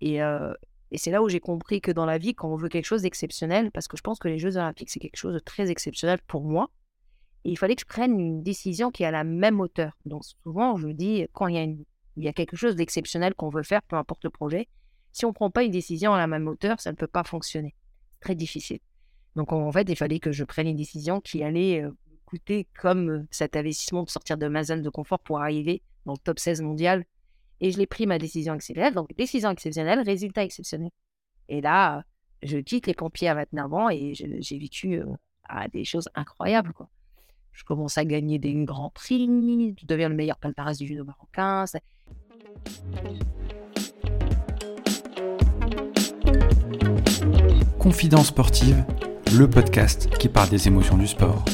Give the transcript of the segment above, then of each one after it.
Et, c'est là où j'ai compris que dans la vie, quand on veut quelque chose d'exceptionnel, parce que je pense que les Jeux olympiques, c'est quelque chose de très exceptionnel pour moi, il fallait que je prenne une décision qui est à la même hauteur. Donc souvent, je dis, quand il y a, quelque chose d'exceptionnel qu'on veut faire, peu importe le projet, si on ne prend pas une décision à la même hauteur, ça ne peut pas fonctionner. C'est très difficile. Donc en fait, il fallait que je prenne une décision qui allait coûter comme cet investissement de sortir de ma zone de confort pour arriver dans le top 16 mondial. Et je l'ai pris ma décision exceptionnelle. Donc décision exceptionnelle, résultat exceptionnel. Et là, je quitte les pompiers à 29 ans et j'ai vécu euh, à des choses incroyables. Je commence à gagner des grands prix, je deviens le meilleur palmarès du judo marocain. Confidence sportive, le podcast qui parle des émotions du sport.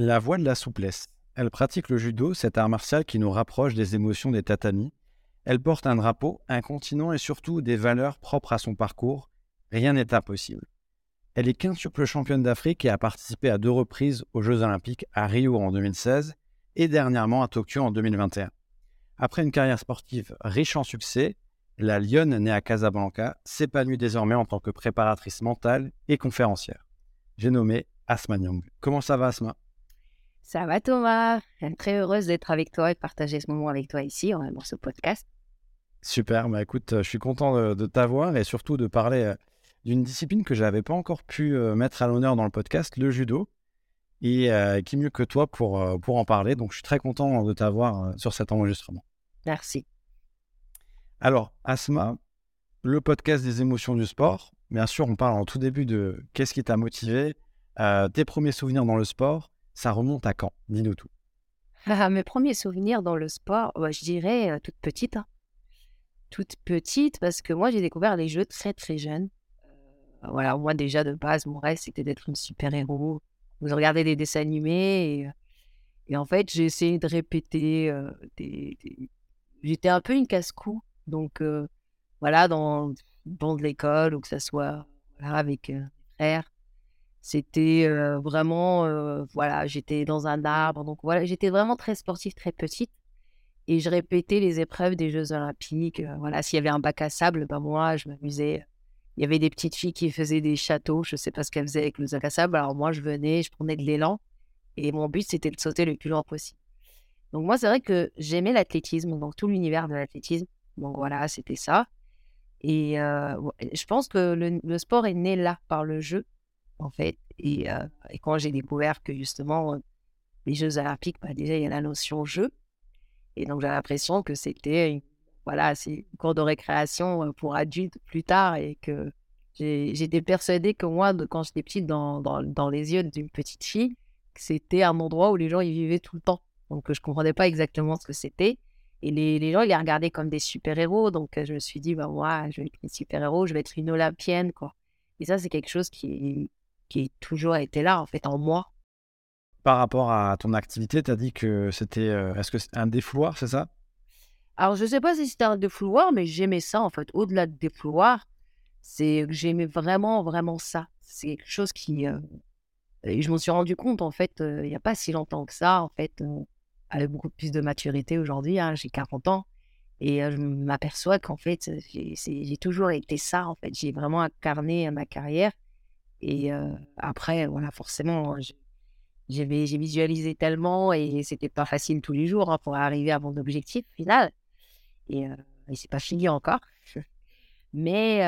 La voix de la souplesse. Elle pratique le judo, cet art martial qui nous rapproche des émotions des tatamis. Elle porte un drapeau, un continent et surtout des valeurs propres à son parcours. Rien n'est impossible. Elle est quintuple championne d'Afrique et a participé à deux reprises aux Jeux Olympiques à Rio en 2016 et dernièrement à Tokyo en 2021. Après une carrière sportive riche en succès, la Lyonne née à Casablanca s'épanouit désormais en tant que préparatrice mentale et conférencière. J'ai nommé Asma Nyong. Comment ça va Asma? Ça va Thomas, très heureuse d'être avec toi et de partager ce moment avec toi ici dans ce podcast. Super, bah écoute, je suis content de, t'avoir et surtout de parler euh, d'une discipline que je n'avais pas encore pu euh, mettre à l'honneur dans le podcast, le judo. Et euh, qui mieux que toi pour, pour en parler. Donc je suis très content de t'avoir sur cet enregistrement. Merci. Alors, Asma, le podcast des émotions du sport. Bien sûr, on parle en tout début de qu'est-ce qui t'a motivé, euh, tes premiers souvenirs dans le sport. Ça remonte à quand? Dis-nous tout. Ah, mes premiers souvenirs dans le sport, je dirais euh, toute petite. Hein. Toute petite, parce que moi, j'ai découvert les jeux très, très jeune. Euh, voilà, moi, déjà, de base, mon rêve, c'était d'être une super-héros. Vous regardez des dessins animés et, en fait, j'ai essayé de répéter des, J'étais un peu une casse-cou donc, voilà, dans le banc de l'école ou que ça soit avec mes frères, c'était vraiment, voilà, j'étais dans un arbre. Donc, voilà, j'étais vraiment très sportive, très petite. Et je répétais les épreuves des Jeux Olympiques. voilà, s'il y avait un bac à sable, ben moi, je m'amusais. Il y avait des petites filles qui faisaient des châteaux. Je ne sais pas ce qu'elles faisaient avec le bac à sable. Alors, moi, je venais, je prenais de l'élan. Et mon but, c'était de sauter le plus loin possible. Donc, moi, c'est vrai que j'aimais l'athlétisme, donc tout l'univers de l'athlétisme. Donc voilà, c'était ça. Et je pense que le, sport est né là par le jeu, en fait. Et, quand j'ai découvert que justement, les Jeux olympiques, bah, déjà, il y a la notion jeu. Et donc, j'ai l'impression que c'était voilà, une cours de récréation pour adultes plus tard et que j'étais persuadée que moi, quand j'étais petite, dans, dans, dans les yeux d'une petite fille, c'était un endroit où les gens y vivaient tout le temps. Donc, je ne comprenais pas exactement ce que c'était. Et les, les, gens, ils les regardaient comme des super-héros. Donc, je me suis dit, bah, moi, je vais être une super-héros, je vais être une Olympienne, quoi. Et ça, c'est quelque chose qui, qui est toujours été là, en fait, en moi. Par rapport à ton activité, tu as dit que c'était. Euh, est-ce que c'est un défouloir, c'est ça? Alors, je ne sais pas si c'était un défouloir, mais j'aimais ça, en fait. Au-delà de défouloir, c'est que j'aimais vraiment, vraiment ça. C'est quelque chose qui. Euh, et je m'en suis rendu compte, en fait, euh, il n'y a pas si longtemps que ça, en fait avec beaucoup plus de maturité aujourd'hui. Hein, j'ai 40 ans et je m'aperçois qu'en fait, j'ai toujours été ça. En fait, j'ai vraiment incarné ma carrière. Et après, voilà, forcément, j'ai visualisé tellement et c'était pas facile tous les jours hein, pour arriver à mon objectif final. Et, et c'est pas fini encore. Mais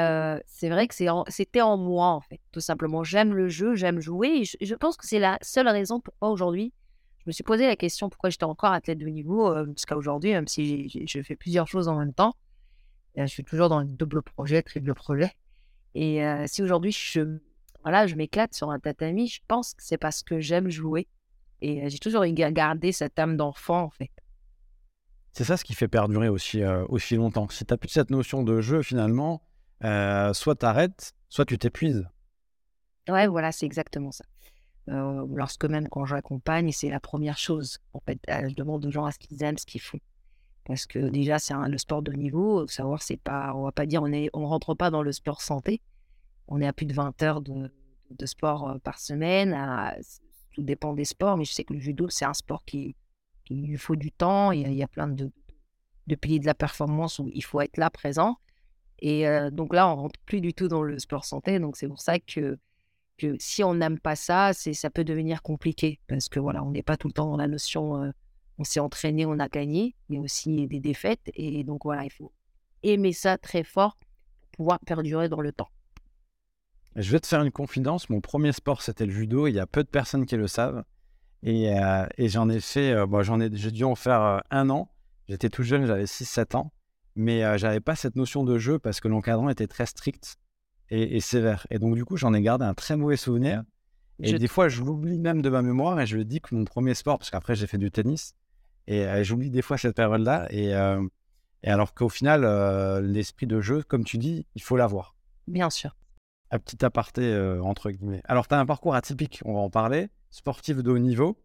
c'est vrai que c'était en, moi, en fait, tout simplement. J'aime le jeu, j'aime jouer. je, pense que c'est la seule raison pourquoi aujourd'hui je me suis posé la question pourquoi j'étais encore athlète de niveau euh, jusqu'à aujourd'hui, même si je fais plusieurs choses en même temps. je suis toujours dans le double projet, triple projet. Et si aujourd'hui je, voilà, je m'éclate sur un tatami, je pense que c'est parce que j'aime jouer. Et euh, j'ai toujours gardé cette âme d'enfant, en fait. C'est ça ce qui fait perdurer aussi, aussi longtemps. Si tu n'as plus cette notion de jeu, finalement, soit tu arrêtes, soit tu t'épuises. Ouais, voilà, c'est exactement ça. Euh, lorsque même quand j'accompagne, c'est la première chose. En fait, euh, je demande aux gens à ce qu'ils aiment ce qu'ils font. Parce que déjà, c'est le sport de niveau. Savoir, c'est pas, on va pas dire, on est, on rentre pas dans le sport santé. On est à plus de 20 heures de, sport par semaine. tout dépend des sports, mais je sais que le judo, c'est un sport qui, il lui faut du temps. Il y a, il plein de, de de la performance où il faut être là présent. Et donc là, on rentre plus du tout dans le sport santé. Donc c'est pour ça que, si on n'aime pas ça, c'est ça peut devenir compliqué parce que voilà, on n'est pas tout le temps dans la notion. on s'est entraîné, on a gagné. Il y a aussi des défaites et donc voilà, il faut aimer ça très fort pour pouvoir perdurer dans le temps. Je vais te faire une confidence. Mon premier sport, c'était le judo. Il y a peu de personnes qui le savent. Et, euh, et j'en ai fait, euh, bon, j'en ai, j'ai dû en faire euh, un an. J'étais tout jeune, j'avais 6-7 ans. Mais j'avais pas cette notion de jeu parce que l'encadrant était très strict et, et sévère. Et donc, du coup, j'en ai gardé un très mauvais souvenir. Et Je- des fois, je l'oublie même de ma mémoire et je le dis que mon premier sport, parce qu'après, j'ai fait du tennis. Et j'oublie des fois cette période-là. Et, et alors qu'au final, l'esprit de jeu, comme tu dis, il faut l'avoir. Bien sûr. Un petit aparté euh, entre guillemets. Alors, tu as un parcours atypique, on va en parler, sportif de haut niveau.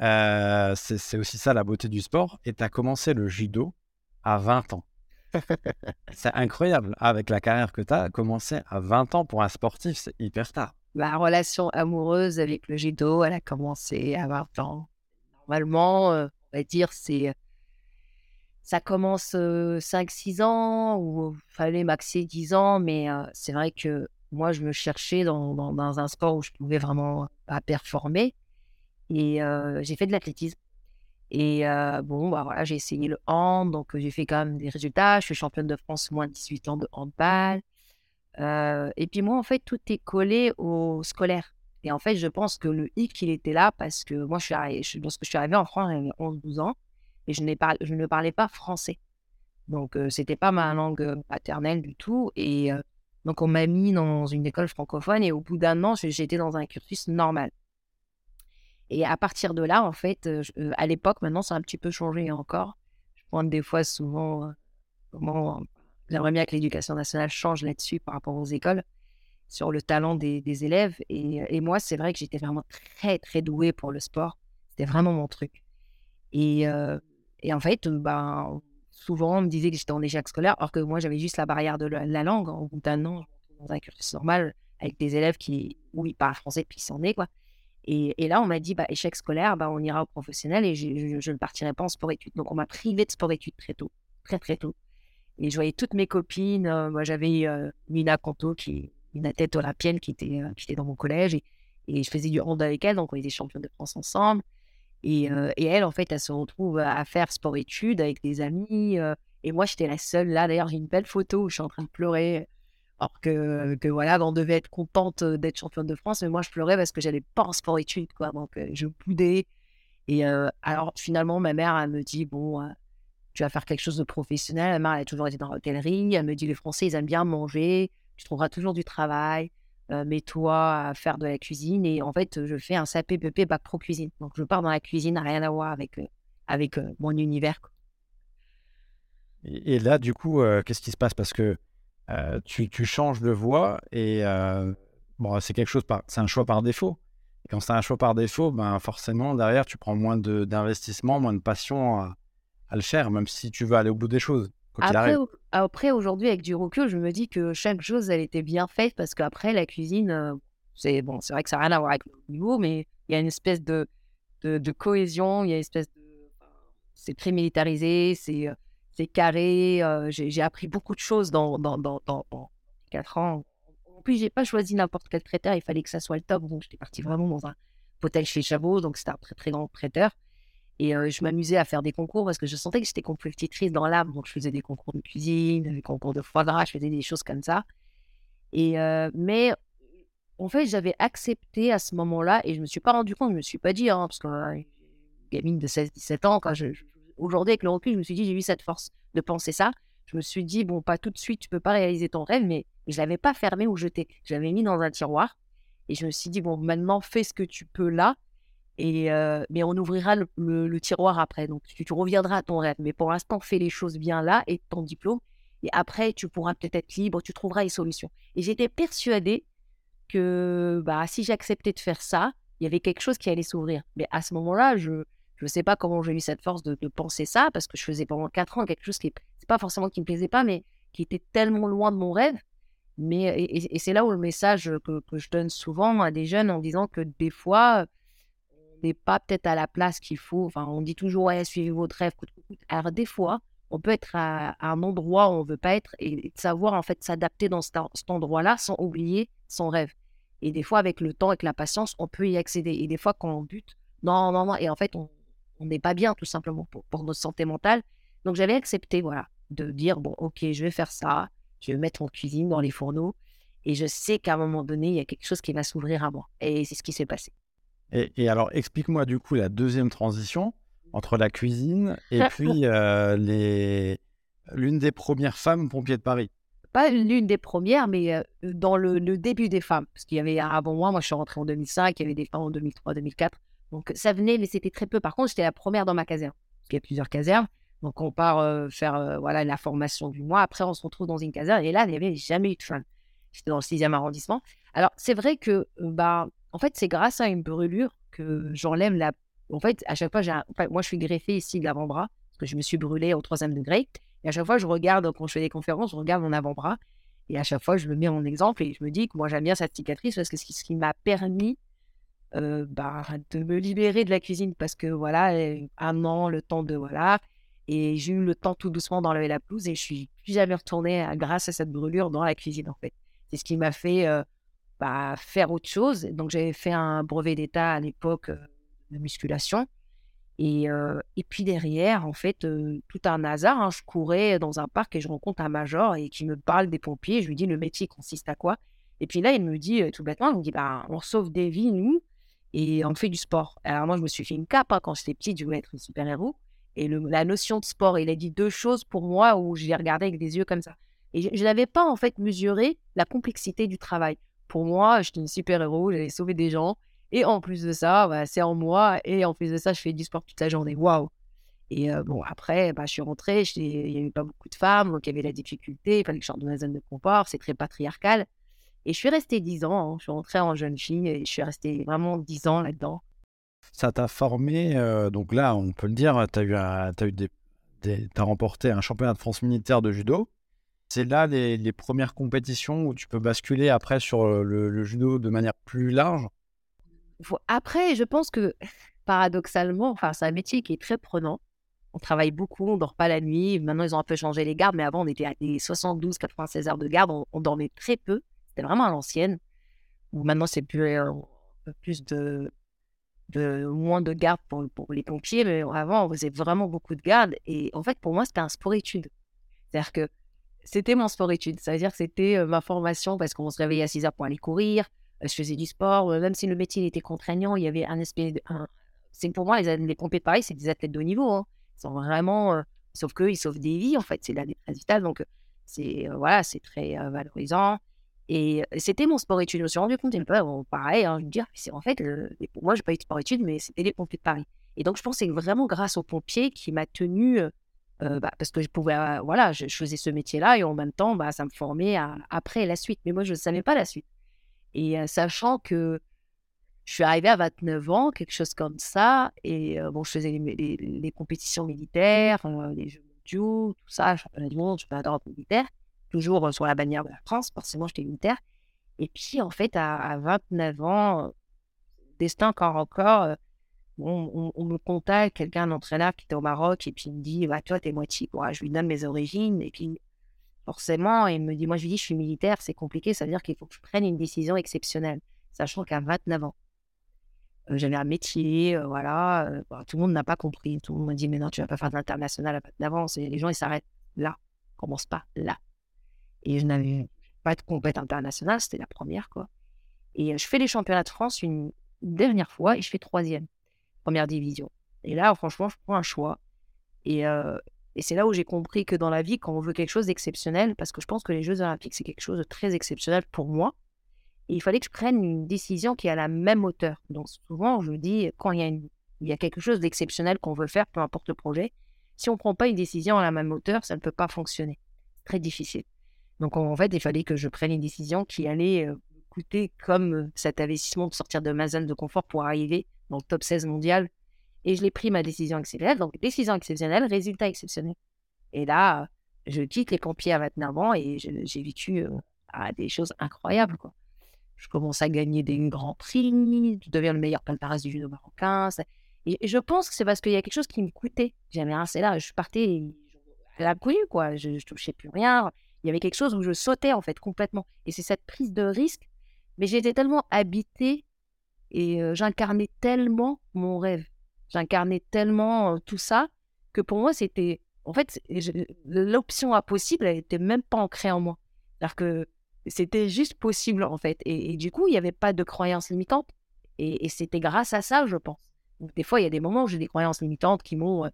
Euh, c'est aussi ça la beauté du sport. Et tu as commencé le judo à 20 ans. c'est incroyable. Avec la carrière que tu as, commencer à 20 ans pour un sportif, c'est hyper tard. Ma relation amoureuse avec le judo, elle a commencé à 20 ans. Normalement, euh, on va dire, c'est ça commence 5-6 ans ou fallait maxer 10 ans, mais euh, c'est vrai que moi, je me cherchais dans, dans- un sport où je pouvais vraiment pas performer. Et euh, j'ai fait de l'athlétisme. Et euh, bon, bah voilà, j'ai essayé le hand, donc j'ai fait quand même des résultats. Je suis championne de France moins de 18 ans de handball. Euh, et puis moi, en fait, tout est collé au scolaire. Et en fait, je pense que le hic, il était là parce que moi, je suis lorsque je suis arrivée en France, j'avais 11-12 ans et je, par- je ne parlais pas français. Donc, c'était pas ma langue paternelle du tout. Et donc, on m'a mis dans une école francophone et au bout d'un an, j'étais dans un cursus normal. Et à partir de là, en fait, euh, euh, à l'époque, maintenant, ça a un petit peu changé encore. Je pointe des fois souvent euh, comment j'aimerais bien que l'éducation nationale change là-dessus par rapport aux écoles, sur le talent des, élèves. Et, moi, c'est vrai que j'étais vraiment très, très douée pour le sport. C'était vraiment mon truc. Et, euh, et en fait, ben, souvent, on me disait que j'étais en échec scolaire, alors que moi, j'avais juste la barrière de la, la langue. Au bout d'un an, dans un cursus normal avec des élèves qui, ils parlent français qu'ils sont nés, quoi. Et, là, on m'a dit, bah, échec scolaire, bah, on ira au professionnel et je, ne partirai pas en sport-études. Donc, on m'a privé de sport-études très tôt, très, très tôt. Et je voyais toutes mes copines. euh, moi, j'avais euh, Mina Canto, qui est une athlète olympienne qui était, euh, qui était dans mon collège. Et, je faisais du hand avec elle, donc on était championne de France ensemble. Et, elle, en fait, elle se retrouve à faire sport-études avec des amis. et moi, j'étais la seule là. D'ailleurs, j'ai une belle photo où je suis en train de pleurer. Alors que, voilà, on devait être contente d'être championne de France, mais moi, je pleurais parce que j'allais pas en sport-études, quoi. Donc, je boudais. Et alors, finalement, ma mère, elle me dit, bon, tu vas faire quelque chose de professionnel. Ma mère, elle a toujours été dans l'hôtellerie. Elle me dit, les Français, ils aiment bien manger. Tu trouveras toujours du travail. Euh, Mets-toi à faire de la cuisine. Et en fait, je fais un CAP-PP Bac Pro Cuisine. Donc, je pars dans la cuisine, rien à voir avec, euh, avec euh, mon univers. Et, et là, du coup, euh, qu'est-ce qui se passe? Parce que euh, tu, tu changes de voie et euh, bon, c'est quelque chose par, c'est un choix par défaut. Et quand c'est un choix par défaut, ben forcément derrière tu prends moins de, d'investissement, moins de passion à, à le faire, même si tu veux aller au bout des choses. Quoi qu'il Après, arrive. Après, aujourd'hui, avec du recul, je me dis que chaque chose, elle était bien faite parce qu'après, la cuisine, euh, c'est bon, c'est vrai que ça n'a rien à voir avec le niveau, mais il y a une espèce de, cohésion, il y a une espèce de. C'est très militarisé, c'est euh, c'est carré. euh, j'ai appris beaucoup de choses dans, dans, dans, dans, dans ces quatre ans. En plus, j'ai pas choisi n'importe quel traiteur, il fallait que ça soit le top. Donc, j'étais partie vraiment dans un hôtel chez Chabot, donc c'était un très, très grand traiteur. Et je m'amusais à faire des concours parce que je sentais que j'étais compétitrice dans l'âme. Donc, je faisais des concours de cuisine, des concours de foie gras, je faisais des choses comme ça. Et, mais en fait, j'avais accepté à ce moment-là et je me suis pas rendu compte, je me suis pas dit, hein, parce que euh, gamine de 16-17 ans, quand aujourd'hui, avec le recul, je me suis dit, j'ai eu cette force de penser ça. Je me suis dit, bon, pas tout de suite, tu peux pas réaliser ton rêve, mais je l'avais pas fermé ou jeté. Je l'avais mis dans un tiroir et je me suis dit, bon, maintenant, fais ce que tu peux là. Et mais on ouvrira le, tiroir après. Donc, tu, reviendras à ton rêve. Mais pour l'instant, fais les choses bien là et ton diplôme. Et après, tu pourras peut-être être libre, tu trouveras les solutions. Et j'étais persuadée que bah, si j'acceptais de faire ça, il y avait quelque chose qui allait s'ouvrir. Mais à ce moment-là, je ne sais pas comment j'ai eu cette force de, penser ça, parce que je faisais pendant quatre ans quelque chose qui c'est pas forcément qui me plaisait pas, mais qui était tellement loin de mon rêve. Mais et, et- et c'est là où le message que, que je donne souvent à des jeunes en disant que des fois, n'est pas peut-être à la place qu'il faut. Enfin, on dit toujours, ouais, suivez votre rêve. Alors, des fois, on peut être à, un endroit où on ne veut pas être et, de savoir, en fait, s'adapter dans cet, endroit-là sans oublier son rêve. Et des fois, avec le temps, avec la patience, on peut y accéder. Et des fois, quand on bute, non, non, non, et en fait, on n'est pas bien, tout simplement, pour, notre santé mentale. Donc, j'avais accepté, voilà, de dire, bon, ok, je vais faire ça, je vais me mettre en cuisine, dans les fourneaux, et je sais qu'à un moment donné, il y a quelque chose qui va s'ouvrir à moi. Et c'est ce qui s'est passé. Et, alors, explique-moi du coup la deuxième transition entre la cuisine et puis euh, les... l'une des premières femmes pompiers de Paris. Pas l'une des premières, mais euh, dans le, début des femmes. Parce qu'il y avait avant moi, moi je suis rentrée en 2005, il y avait des femmes en 2003, 2004. Donc ça venait, mais c'était très peu. Par contre, j'étais la première dans ma caserne. Parce qu'il y a plusieurs casernes. Donc on part euh, faire voilà la formation du mois. Après, on se retrouve dans une caserne. Et là, il n'y avait jamais eu de femme. J'étais dans le 6e arrondissement. Alors, c'est vrai que, bah, en fait, c'est grâce à une brûlure que j'enlève la. En fait, à chaque fois, j'ai moi, je suis greffée ici de l'avant-bras, parce que je me suis brûlée au troisième degré. Et à chaque fois, je regarde, quand je fais des conférences, je regarde mon avant-bras. Et à chaque fois, je me mets en exemple et je me dis que moi, j'aime bien cette cicatrice parce que c'est ce qui m'a permis euh, bah, de me libérer de la cuisine. Parce que voilà, un an, le temps de. Voilà. Et j'ai eu le temps tout doucement d'enlever la pelouse et je suis plus jamais retournée grâce à cette brûlure dans la cuisine, en fait. C'est ce qui m'a fait bah, faire autre chose. Donc, j'avais fait un brevet d'État à l'époque de musculation. Et, puis derrière, en fait, tout un hasard, hein, je courais dans un parc et je rencontre un major et qui me parle des pompiers. Je lui dis le métier consiste à quoi? Et puis là, il me dit tout bêtement, il me dit bah, on sauve des vies, nous, et on fait du sport. Alors moi, je me suis fait une cape hein, quand j'étais petite, je voulais être une super-héros. Et la notion de sport, il a dit deux choses pour moi où je regardé avec des yeux comme ça. Et je n'avais pas en fait mesuré la complexité du travail. Pour moi, j'étais une super-héros, j'allais sauver des gens. Et en plus de ça, bah, c'est en moi. Et en plus de ça, je fais du sport toute la journée. Waouh! Et bon, après, bah, je suis rentrée, il n'y avait pas beaucoup de femmes, donc il y avait la difficulté, il fallait que je sorte de ma zone de confort, c'est très patriarcal. Et je suis restée dix ans, hein. je suis rentrée en jeune fille et je suis restée vraiment dix ans là-dedans. Ça t'a formé, donc là, on peut le dire, tu des, as remporté un championnat de France militaire de judo. C'est là les, premières compétitions où tu peux basculer après sur le, judo de manière plus large? Après, je pense que paradoxalement, enfin, c'est un métier qui est très prenant. On travaille beaucoup, on dort pas la nuit. Maintenant, ils ont un peu changé les gardes, mais avant, on était à des 72, 96 heures de garde. On, dormait très peu. C'était vraiment à l'ancienne. Maintenant, c'est plus, peu plus de, moins de garde pour, les pompiers, mais avant, on faisait vraiment beaucoup de garde. Et en fait, pour moi, c'était un sport-étude. C'est-à-dire que c'était mon sport-études. Ça veut dire que c'était ma formation parce qu'on se réveillait à 6 heures pour aller courir. je faisais du sport. même si le métier était contraignant, il y avait un espèce de. C'est pour moi, les, pompiers de Paris, c'est des athlètes de haut niveau. Hein. Ils sont vraiment. sauf qu'eux, ils sauvent des vies, en fait. C'est la détresse vitale. Donc, c'est voilà, c'est très valorisant. Et c'était mon sport-études. Je me suis rendu compte, un peu, pareil, hein, je me dis, c'est en fait, pour moi, je n'ai pas eu de sport-études, mais c'était les pompiers de Paris. Et donc, je pense que c'est vraiment grâce aux pompiers qui m'a tenu euh, bah, parce que je pouvais, euh, voilà, je, faisais ce métier-là et en même temps, bah, ça me formait après la suite. Mais moi, je ne savais pas la suite. Et euh, sachant que je suis arrivée à 29 ans, quelque chose comme ça, et bon, je faisais les, compétitions militaires, les Jeux mondiaux, tout ça, championnat du monde, championnat d'Europe militaire, toujours sur la bannière de la France, forcément, j'étais militaire. Et puis, en fait, à, à 29 ans, destin encore encore, on, me contacte, quelqu'un, un entraîneur qui était au Maroc, et puis il me dit, bah, toi, t'es moitié, quoi. Je lui donne mes origines, et puis forcément, il me dit, moi, je lui dis, je suis militaire, c'est compliqué, ça veut dire qu'il faut que je prenne une décision exceptionnelle, sachant qu'à 29 ans, euh, j'avais un métier, euh, voilà, euh, bah, tout le monde n'a pas compris, tout le monde m'a dit, mais non, tu vas pas faire d'international à 29 ans, les gens, ils s'arrêtent là, commence pas là. Et je n'avais pas de compète internationale, c'était la première, quoi. Et je fais les championnats de France une dernière fois, et je fais troisième première division. Et là, franchement, je prends un choix. Et, euh, et c'est là où j'ai compris que dans la vie, quand on veut quelque chose d'exceptionnel, parce que je pense que les Jeux Olympiques, c'est quelque chose de très exceptionnel pour moi, il fallait que je prenne une décision qui est à la même hauteur. Donc souvent, je dis, quand il y a, il y a quelque chose d'exceptionnel qu'on veut faire, peu importe le projet, si on ne prend pas une décision à la même hauteur, ça ne peut pas fonctionner. C'est très difficile. Donc en fait, il fallait que je prenne une décision qui allait coûter comme cet investissement de sortir de ma zone de confort pour arriver dans le top 16 mondial. Et je l'ai pris ma décision exceptionnelle. Donc, décision exceptionnelle, résultat exceptionnel. Et là, je quitte les pompiers à 29 ans et j'ai vécu euh, des choses incroyables. Quoi. je commence à gagner des grands prix, je deviens le meilleur palmarès du judo marocain. Et, je pense que c'est parce qu'il y a quelque chose qui me coûtait. J'avais un, c'est là, je partais à la quoi. Je, ne touchais plus rien. Il y avait quelque chose où je sautais, en fait, complètement. Et c'est cette prise de risque. Mais j'étais tellement habitée et j'incarnais tellement mon rêve. J'incarnais tellement tout ça que pour moi, c'était. En fait, l'option impossible, elle n'était même pas ancrée en moi. C'est-à-dire que c'était juste possible, en fait. Et, du coup, il n'y avait pas de croyances limitantes. Et, c'était grâce à ça, je pense. des fois, il y a des moments où j'ai des croyances limitantes qui m'ont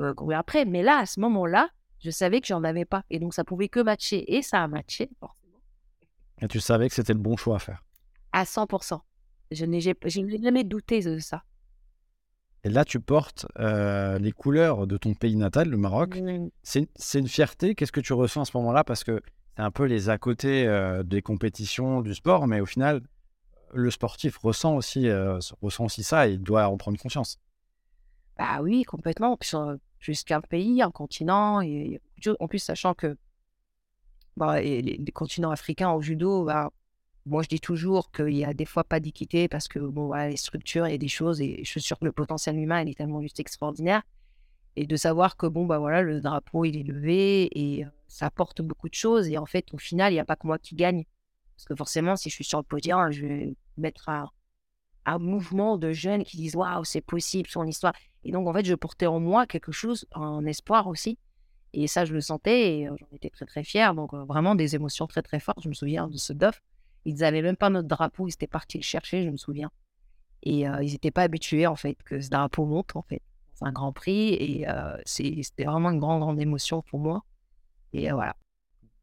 euh, après. Mais là, à ce moment-là, je savais que j'en avais pas. Et donc, ça pouvait que matcher. Et ça a matché, forcément. Et tu savais que c'était le bon choix à faire À 100%. Je n'ai jamais douté de ça. Et là, tu portes euh, les couleurs de ton pays natal, le Maroc. C'est une fierté. Qu'est-ce que tu ressens à ce moment-là? Parce que c'est un peu les à côté euh, des compétitions, du sport, mais au final, le sportif ressent aussi, euh, ressent aussi ça et il doit en prendre conscience. Bah oui, complètement. Jusqu'un pays, un continent. Et, en plus, sachant que bah, les, continents africains au judo, bah, moi, je dis toujours qu'il y a des fois pas d'équité parce que bon, les structures, il y a des choses et je suis sûre que le potentiel humain, il est tellement juste extraordinaire. Et de savoir que bon, bah voilà, le drapeau, il est levé et ça apporte beaucoup de choses. Et en fait, au final, il n'y a pas que moi qui gagne. Parce que forcément, si je suis sur le podium, je vais mettre un, un mouvement de jeunes qui disent waouh, c'est possible, son histoire. Et donc, en fait, je portais en moi quelque chose, un espoir aussi. Et ça, je le sentais et j'en étais très, très fière. Donc, vraiment des émotions très, très fortes. Je me souviens de ce DOF ils n'avaient même pas notre drapeau, ils étaient partis le chercher, je me souviens. Et euh, ils n'étaient pas habitués, en fait, que ce drapeau monte, en fait. C'est un grand prix et euh, c'était vraiment une grande, grande émotion pour moi. Et euh, voilà.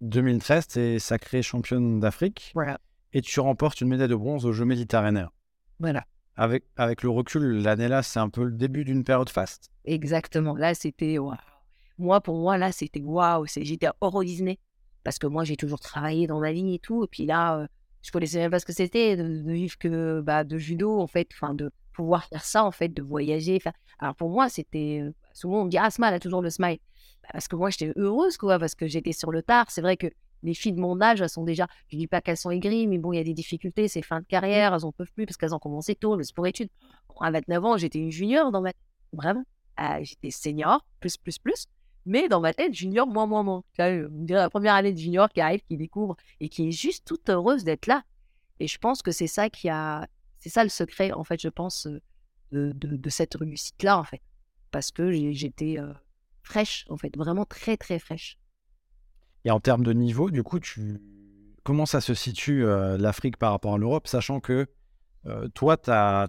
2013, tu es sacrée championne d'Afrique. Voilà. Et tu remportes une médaille de bronze aux Jeux méditerranéens. Voilà. Avec, avec le recul, l'année-là, c'est un peu le début d'une période faste. Exactement. Là, c'était. Moi, pour moi, là, c'était waouh. J'étais Euro Disney. Parce que moi, j'ai toujours travaillé dans ma vie et tout. Et puis là, je connaissais même pas ce que c'était de, vivre que bah, de judo en fait, enfin de pouvoir faire ça en fait, de voyager. Alors pour moi c'était euh, souvent on me dit ah Asma elle a toujours le smile bah, parce que moi j'étais heureuse quoi parce que j'étais sur le tard. C'est vrai que les filles de mon âge elles sont déjà, je dis pas qu'elles sont aigries mais bon il y a des difficultés, c'est fin de carrière, elles en peuvent plus parce qu'elles ont commencé tôt le sport études. à 29 ans j'étais une junior dans ma vraiment, ah, j'étais senior plus plus plus. Mais dans ma tête, junior, moins, moins, moins. La première année de junior qui arrive, qui découvre et qui est juste toute heureuse d'être là. Et je pense que c'est ça qui a. C'est ça le secret, en fait, je pense, euh, de, cette réussite-là, en fait. Parce que j'étais euh, fraîche, en fait, vraiment très, très fraîche. Et en termes de niveau, du coup, comment ça se situe euh, l'Afrique par rapport à l'Europe, sachant que toi,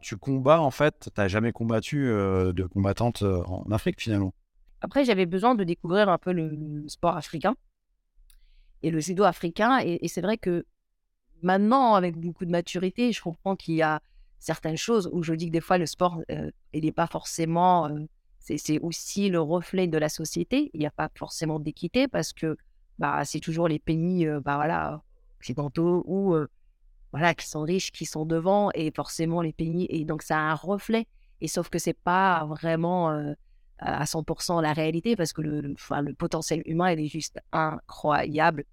tu combats, en fait, tu n'as jamais combattu de combattante en Afrique, finalement? Après, j'avais besoin de découvrir un peu le, sport africain et le judo africain. Et, c'est vrai que maintenant, avec beaucoup de maturité, je comprends qu'il y a certaines choses où je dis que des fois, le sport, euh, il n'est pas forcément. Euh, c'est aussi le reflet de la société. Il n'y a pas forcément d'équité parce que bah, c'est toujours les pays euh, bah, voilà, occidentaux ou voilà, qui sont riches, qui sont devant, et forcément les pays. Et donc, ça a un reflet. Et sauf que c'est pas vraiment à 100% la réalité parce que le, potentiel humain, il est juste incroyable.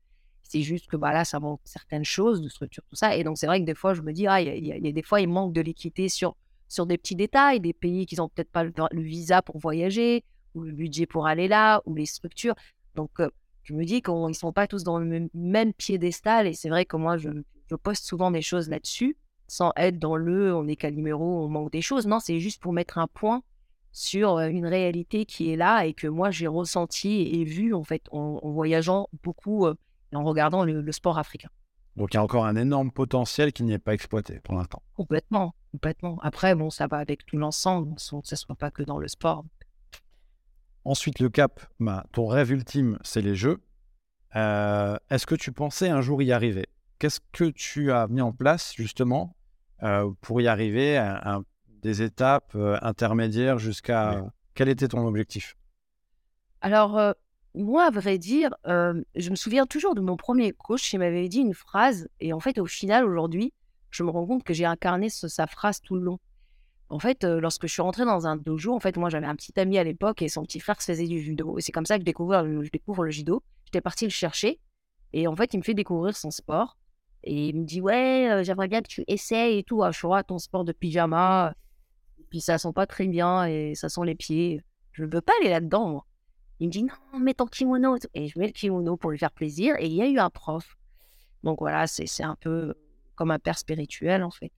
C'est juste que là, ça manque certaines choses de structure, tout ça. Et donc, c'est vrai que des fois, je me dis, ah, il y, a des fois, il manque de l'équité sur, sur des petits détails, des pays qui n'ont peut-être pas le, visa pour voyager, ou le budget pour aller là, ou les structures. Donc, euh, je me dis qu'ils ne sont pas tous dans le même, piédestal. Et c'est vrai que moi, je, je poste souvent des choses là-dessus, sans être dans le on est numéro, on manque des choses. Non, c'est juste pour mettre un point sur une réalité qui est là et que moi j'ai ressenti et vu en fait en, voyageant beaucoup et en regardant le, sport africain. Donc il y a encore un énorme potentiel qui n'est pas exploité pour l'instant. Complètement, complètement. Après, bon, ça va avec tout l'ensemble, que ce ne soit pas que dans le sport. Ensuite, le cap, bah, ton rêve ultime, c'est les Jeux. Est-ce que tu pensais un jour y arriver? Qu'est-ce que tu as mis en place justement pour y arriver? Un, des étapes euh, intermédiaires jusqu'à... Quel était ton objectif? Alors, euh, moi, à vrai dire, euh, je me souviens toujours de mon premier coach qui m'avait dit une phrase. Et en fait, au final, aujourd'hui, je me rends compte que j'ai incarné sa phrase tout le long. En fait, lorsque je suis rentrée dans un dojo, en fait, moi, j'avais un petit ami à l'époque et son petit frère faisait du judo. Et c'est comme ça que je découvre, je découvre le judo. J'étais partie le chercher. Et en fait, il me fait découvrir son sport. Et il me dit Ouais, j'aimerais bien que tu essayes et tout. Ah, je vois ton sport de pyjama. Puis ça sent pas très bien et ça sent les pieds. Je veux pas aller là-dedans, moi. Il me dit Non, mets ton kimono. Et je mets le kimono pour lui faire plaisir. Et il y a eu un prof. Donc voilà, c'est un peu comme un père spirituel, en fait.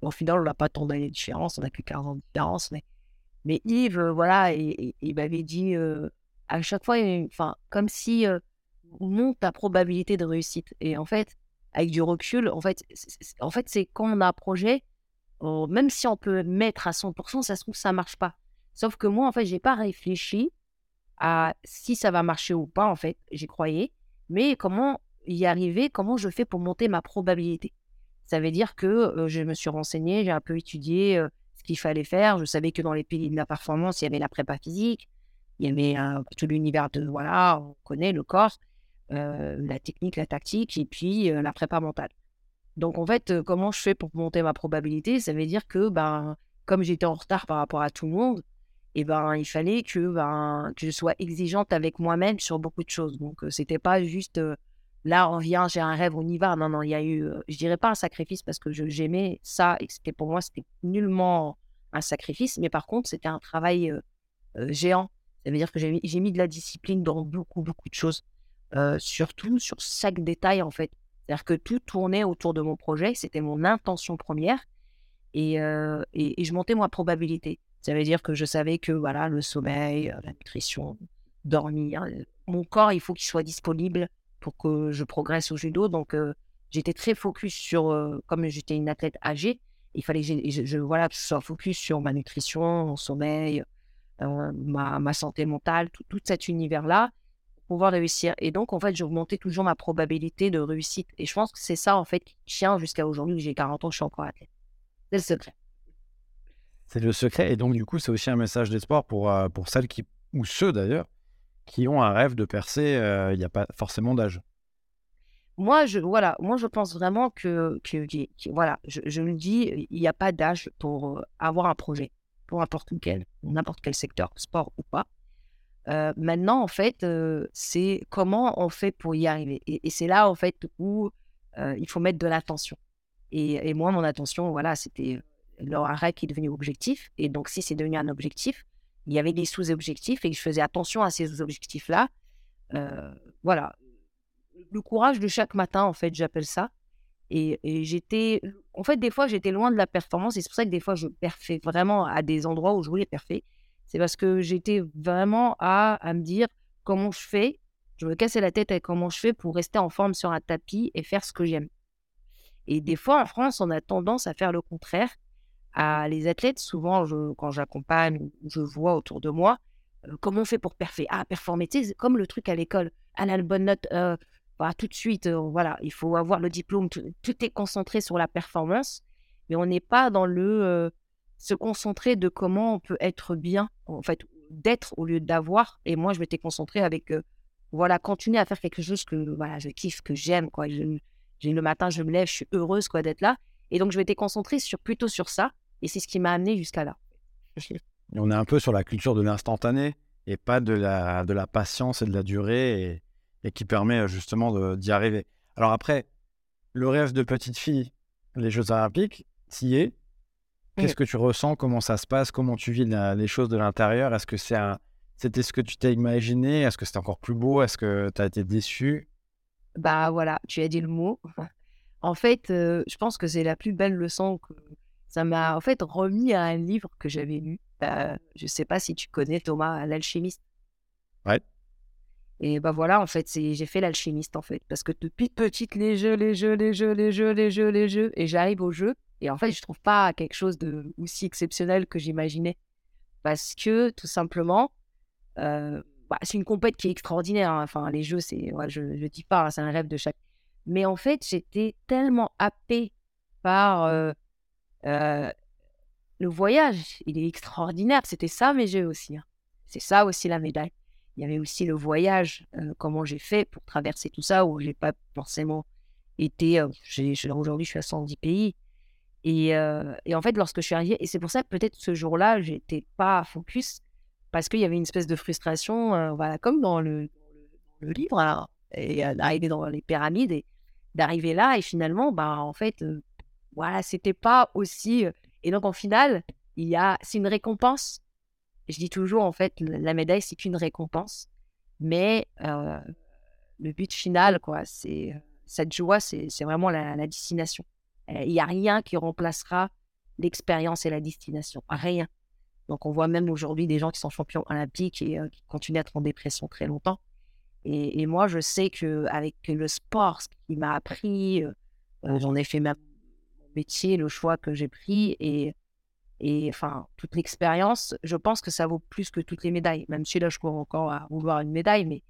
Au final, on n'a pas tant d'années de différence, on n'a que 40 ans de différence. Mais, mais Yves, voilà, il, m'avait dit à chaque fois, enfin, comme si on monte ta probabilité de réussite. Et en fait, avec du recul, en fait, en fait, c'est quand on a un projet, même si on peut mettre à 100%, ça se trouve ça marche pas. Sauf que moi, en fait, j'ai pas réfléchi à si ça va marcher ou pas. En fait, j'y croyais, mais comment y arriver Comment je fais pour monter ma probabilité? Ça veut dire que je me suis renseigné, j'ai un peu étudié ce qu'il fallait faire. Je savais que dans les pays de la performance, il y avait la prépa physique, il y avait tout l'univers de voilà, on connaît le corps. Euh, la technique, la tactique et puis euh, la prépa mentale. Donc en fait, euh, comment je fais pour monter ma probabilité? Ça veut dire que ben, comme j'étais en retard par rapport à tout le monde, et ben, il fallait que, ben, je sois exigeante avec moi-même sur beaucoup de choses. Donc c'était pas juste là on vient, j'ai un rêve, on y va. Non, non, il y a eu, je dirais pas un sacrifice parce que j'aimais ça et c'était pour moi, c'était nullement un sacrifice, mais par contre, c'était un travail géant. Ça veut dire que j'ai mis de la discipline dans beaucoup, beaucoup de choses surtout sur chaque détail en fait. C'est-à-dire que tout tournait autour de mon projet, c'était mon intention première et, et, je montais ma probabilité. Ça veut dire que je savais que voilà le sommeil, la nutrition, dormir, mon corps il faut qu'il soit disponible pour que je progresse au judo. Donc j'étais très focus sur, comme j'étais une athlète âgée, il fallait que je, voilà, sois focus sur ma nutrition, mon sommeil, ma, ma, santé mentale, tout cet univers-là pouvoir réussir. Et donc, en fait, j'augmentais toujours ma probabilité de réussite. Et je pense que c'est ça, en fait, qui tient jusqu'à aujourd'hui, j'ai 40 ans, je suis encore athlète. C'est le secret. C'est le secret. Et donc, du coup, c'est aussi un message d'espoir pour, euh, pour celles qui, ou ceux d'ailleurs, qui ont un rêve de percer. Euh, il n'y a pas forcément d'âge. Moi, je, voilà, moi, je pense vraiment que, que, voilà, je, je me dis, il n'y a pas d'âge pour euh, avoir un projet, pour n'importe quel, n'importe quel secteur, sport ou pas maintenant, en fait, c'est comment on fait pour y arriver. Et, c'est là, en fait, où il faut mettre de l'attention. Et, moi, mon attention, voilà, c'était le arrêt qui est devenu objectif. Et donc, si c'est devenu un objectif, il y avait des sous-objectifs et je faisais attention à ces sous-objectifs-là. voilà. Le courage de chaque matin, en fait, j'appelle ça. Et, j'étais, en fait, des fois, j'étais loin de la performance. Et c'est pour ça que des fois, je perfais vraiment à des endroits où je voulais parfait c'est parce que j'étais vraiment à, à me dire comment je fais. Je me cassais la tête avec comment je fais pour rester en forme sur un tapis et faire ce que j'aime. Et des fois, en France, on a tendance à faire le contraire. À les athlètes, souvent, quand j'accompagne, je vois autour de moi, euh, comment on fait pour perfer? Ah, performer, c'est comme le truc à l'école. Elle a une bonne note, euh, bah, tout de suite, euh, voilà, il faut avoir le diplôme. Tout, est concentré sur la performance, mais on n'est pas dans le se concentrer de comment on peut être bien, en fait, d'être au lieu d'avoir. Et moi, je m'étais concentrée avec, voilà, continuer à faire quelque chose que, voilà, je kiffe, que j'aime, quoi. Je, le matin, je me lève, je suis heureuse, quoi, d'être là. Et donc, je m'étais concentrée sur, plutôt sur ça. Et c'est ce qui m'a amené jusqu'à là. on est un peu sur la culture de l'instantané et pas de la, de la patience et de la durée et, qui permet justement d'y arriver. Alors après, le rêve de petite fille, les Jeux Olympiques, y est, Qu'est-ce que tu ressens? Comment ça se passe? Comment tu vis les choses de l'intérieur? Est-ce que c'est un... c'était ce que tu t'es imaginé? Est-ce que c'était encore plus beau? Est-ce que tu as été déçu? Bah voilà, tu as dit le mot. En fait, euh, je pense que c'est la plus belle leçon que ça m'a en fait remis à un livre que j'avais lu. Bah, je sais pas si tu connais Thomas l'alchimiste. Ouais. Et bah voilà, en fait, c'est j'ai fait l'alchimiste en fait parce que depuis petite les jeux, les jeux, les jeux, les jeux, les jeux, les jeux et j'arrive au jeu et en fait, je trouve pas quelque chose de aussi exceptionnel que j'imaginais. Parce que, tout simplement, euh, bah, c'est une compète qui est extraordinaire. Hein. Enfin, les jeux, c'est, je ne dis pas, hein, c'est un rêve de chaque. Mais en fait, j'étais tellement happée par euh, euh, le voyage. Il est extraordinaire. C'était ça mes jeux aussi. Hein. C'est ça aussi la médaille. Il y avait aussi le voyage, comment j'ai fait pour traverser tout ça, où j'ai pas forcément été. Aujourd'hui, je suis à 110 pays. Et, en fait, lorsque je suis arrivée, et c'est pour ça que peut-être ce jour-là, j'étais pas focus, parce qu'il y avait une espèce de frustration, voilà, comme dans le, livre, et arriver dans les pyramides. Et, d'arriver là et finalement, bah, en fait, voilà, c'était pas aussi. Et donc, en finale, il y a, c'est une récompense. Je dis toujours, en fait, la médaille, c'est qu'une récompense. Mais le but final, quoi, c'est cette joie, c'est vraiment la, destination. Il n'y a rien qui remplacera l'expérience et la destination. Rien. Donc, on voit même aujourd'hui des gens qui sont champions olympiques et qui continuent à être en dépression très longtemps. Et, moi, je sais qu'avec le sport, ce qui m'a appris, j'en ai fait ma, métier, le choix que j'ai pris et, enfin, toute l'expérience, je pense que ça vaut plus que toutes les médailles. Même si là, je cours encore à vouloir une médaille,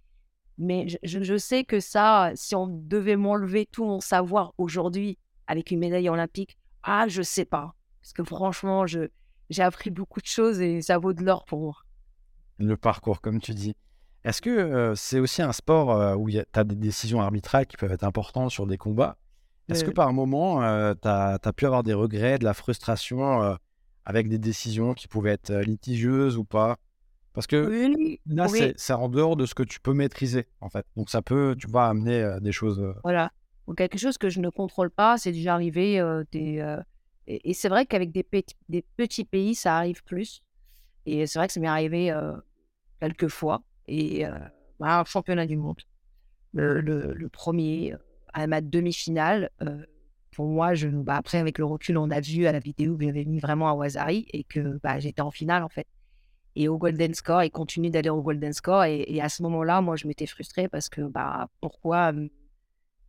mais je, sais que ça, si on devait m'enlever tout mon savoir aujourd'hui avec une médaille olympique, ah, je sais pas. Parce que franchement, je, j'ai appris beaucoup de choses et ça vaut de l'or pour moi. Le parcours, comme tu dis. Est-ce que euh, c'est aussi un sport euh, où tu as des décisions arbitrales qui peuvent être importantes sur des combats? Est-ce que par un moment, euh, tu as, pu avoir des regrets, de la frustration avec des décisions qui pouvaient être litigieuses ou pas? Parce que là, c'est en dehors de ce que tu peux maîtriser, en fait. Donc, ça peut, tu vas amener des choses. Voilà. Donc, quelque chose que je ne contrôle pas, c'est déjà arrivé. et, c'est vrai qu'avec des, petits pays, ça arrive plus. Et c'est vrai que ça m'est arrivé quelques fois. Et bah, championnat du monde, le, premier, à ma demi-finale, pour moi, bah, après, avec le recul, on a vu à la vidéo que j'avais mis vraiment à Wazari et que bah, j'étais en finale, en fait et au Golden Score et continue d'aller au Golden Score. Et, à ce moment-là, moi, je m'étais frustrée parce que bah, pourquoi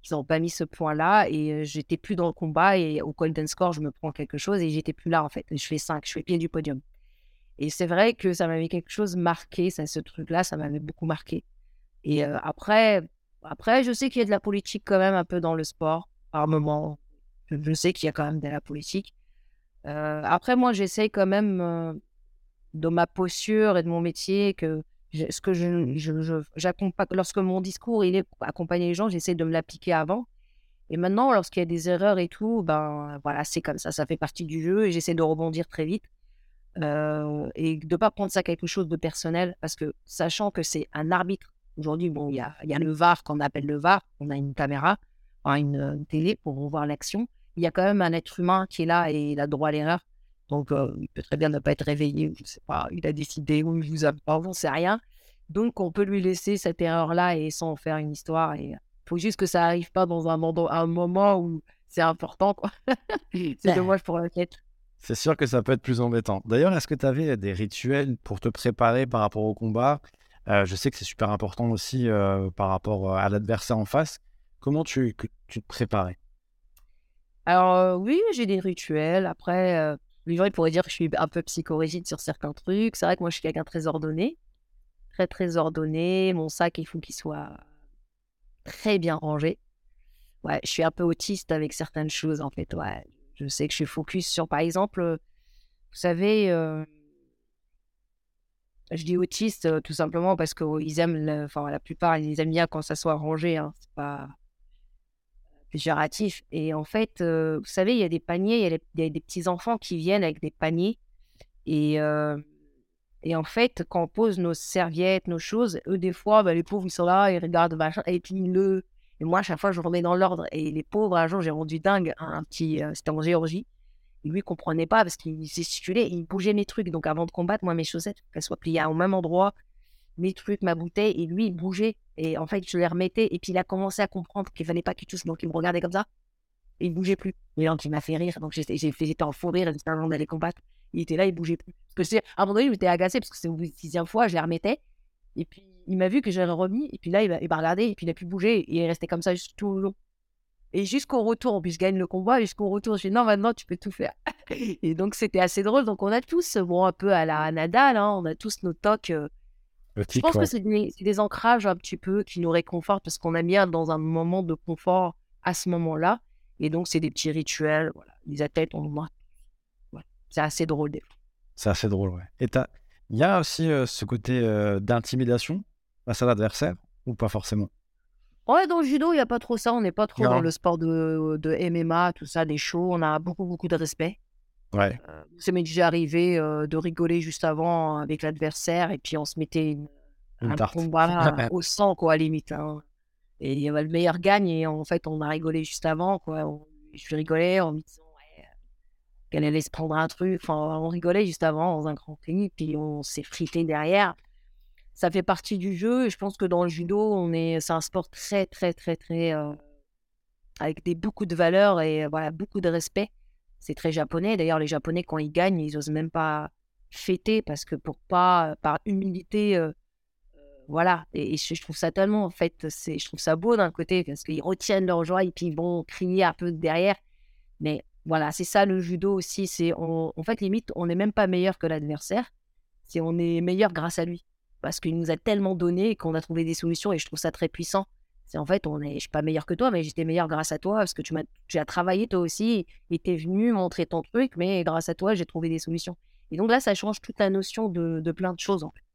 ils n'ont pas mis ce point-là et j'étais plus dans le combat et au Golden Score, je me prends quelque chose et j'étais plus là en fait. Je fais 5, je fais pied du podium. Et c'est vrai que ça m'avait quelque chose marqué, ça, ce truc-là, ça m'avait beaucoup marqué. Et après, après, je sais qu'il y a de la politique quand même un peu dans le sport, par moment. Je, sais qu'il y a quand même de la politique. après, moi, j'essaye quand même de ma posture et de mon métier que ce que je, j'accompagne lorsque mon discours il est accompagner les gens j'essaie de me l'appliquer avant. Et maintenant lorsqu'il y a des erreurs et tout ben voilà c'est comme ça ça fait partie du jeu et j'essaie de rebondir très vite euh, et de pas prendre ça quelque chose de personnel parce que sachant que c'est un arbitre aujourd'hui bon il y a, y a le VAR qu'on appelle le VAR on a une caméra une, une télé pour voir l'action il y a quand même un être humain qui est là et il a droit à l'erreur donc, il peut très bien ne pas être réveillé, je sais pas, il a décidé ou il vous a pas, on sait rien. Donc, on peut lui laisser cette erreur-là et sans faire une histoire. Il faut juste que ça arrive pas dans un, un moment où c'est important, c'est dommage pour la quête. C'est sûr que ça peut être plus embêtant. D'ailleurs, est-ce que tu avais des rituels pour te préparer par rapport au combat? Je sais que c'est super important aussi par rapport à l'adversaire en face. Comment tu, tu te préparais? Alors, oui, j'ai des rituels. Après, Vivant, il pourrait dire que je suis un peu psychorigide sur certains trucs. C'est vrai que moi, je suis quelqu'un très ordonné. Très, très ordonné. Mon sac, il faut qu'il soit très bien rangé. Ouais, je suis un peu autiste avec certaines choses, en fait. Ouais, je sais que je suis focus sur, par exemple, vous savez, euh, je dis autiste euh, tout simplement parce qu'ils aiment, enfin, la plupart, ils aiment bien quand ça soit rangé. Hein. C'est pas Et en fait, vous savez, il y a des paniers, il y, a des petits enfants qui viennent avec des paniers. Et, et en fait, quand on pose nos serviettes, nos choses, eux, des fois, bah, les pauvres, ils sont là, ils regardent, machin, et puis le. Et moi, à chaque fois, je remets dans l'ordre. Et les pauvres, un jour, j'ai rendu dingue un petit. C'était en Géorgie. Et lui, il comprenait pas parce qu'il gesticulait, il bougeait mes trucs. Donc, avant de combattre, moi, mes chaussettes, qu'elles soient pliées au même endroit, mes trucs, ma bouteille, et lui, il bougeait. Et en fait, je les remettais, et puis il a commencé à comprendre qu'il fallait pas qu'il touche, donc il me regardait comme ça, et il bougeait plus. Et donc, il m'a fait rire, donc j'étais en fou rire, j'étais avant d'aller combattre. Il était là, il bougeait plus. Parce que à un moment donné, je m'étais agacé, parce que c'est la sixième fois, je les remettais, et puis il m'a vu que j'avais remis, et puis là, il m'a regardé, et puis il a bouger, et il est resté comme ça tout le long. Et jusqu'au retour, puis je gagne le combat, jusqu'au retour, je dis non, maintenant tu peux tout faire. et donc c'était assez drôle. Donc on a tous, bon, un peu à la Nadal, hein, on a tous nos tocs. Euh, je pense que c'est des, ancrages un petit peu qui nous réconfortent parce qu'on aime bien dans un moment de confort à ce moment-là. Et donc, c'est des petits rituels. Voilà. Les athlètes, on ouais. C'est assez drôle des fois. C'est assez drôle, ouais. Et il y a aussi euh, ce côté euh, d'intimidation face à l'adversaire ou pas forcément? Ouais, dans le judo, il n'y a pas trop ça. On n'est pas trop dans le sport de, de MMA, tout ça, des shows. On a beaucoup, beaucoup de respect. Ouais. Euh, ça m'est déjà arrivé euh, de rigoler juste avant avec l'adversaire et puis on se mettait une, un combat au sang, quoi, à limite. Hein. Et le meilleur gagne. Et en fait, on a rigolé juste avant. Quoi. je rigolais en me disant qu'elle allait se prendre un truc. Enfin, on rigolait juste avant dans un grand prix. Puis on s'est frité derrière. Ça fait partie du jeu. Et je pense que dans le judo, on est, c'est un sport très, très, très, très. avec des, beaucoup de valeurs et voilà, beaucoup de respect. C'est très japonais. D'ailleurs, les Japonais, quand ils gagnent, ils osent même pas fêter parce que pour pas, par humilité, voilà. Et, je, trouve ça tellement, en fait, je trouve ça beau d'un côté parce qu'ils retiennent leur joie et puis ils vont crier un peu derrière. Mais voilà, c'est ça le judo aussi. C'est, en fait, limite, on n'est même pas meilleur que l'adversaire. C'est on est meilleur grâce à lui parce qu'il nous a tellement donné qu'on a trouvé des solutions et je trouve ça très puissant. C'est en fait, on est, je suis pas meilleur que toi, mais j'étais meilleur grâce à toi parce que tu as travaillé toi aussi et tu es venu montrer ton truc, mais grâce à toi, j'ai trouvé des solutions. Et donc là, ça change toute la notion de, de plein de choses. En fait.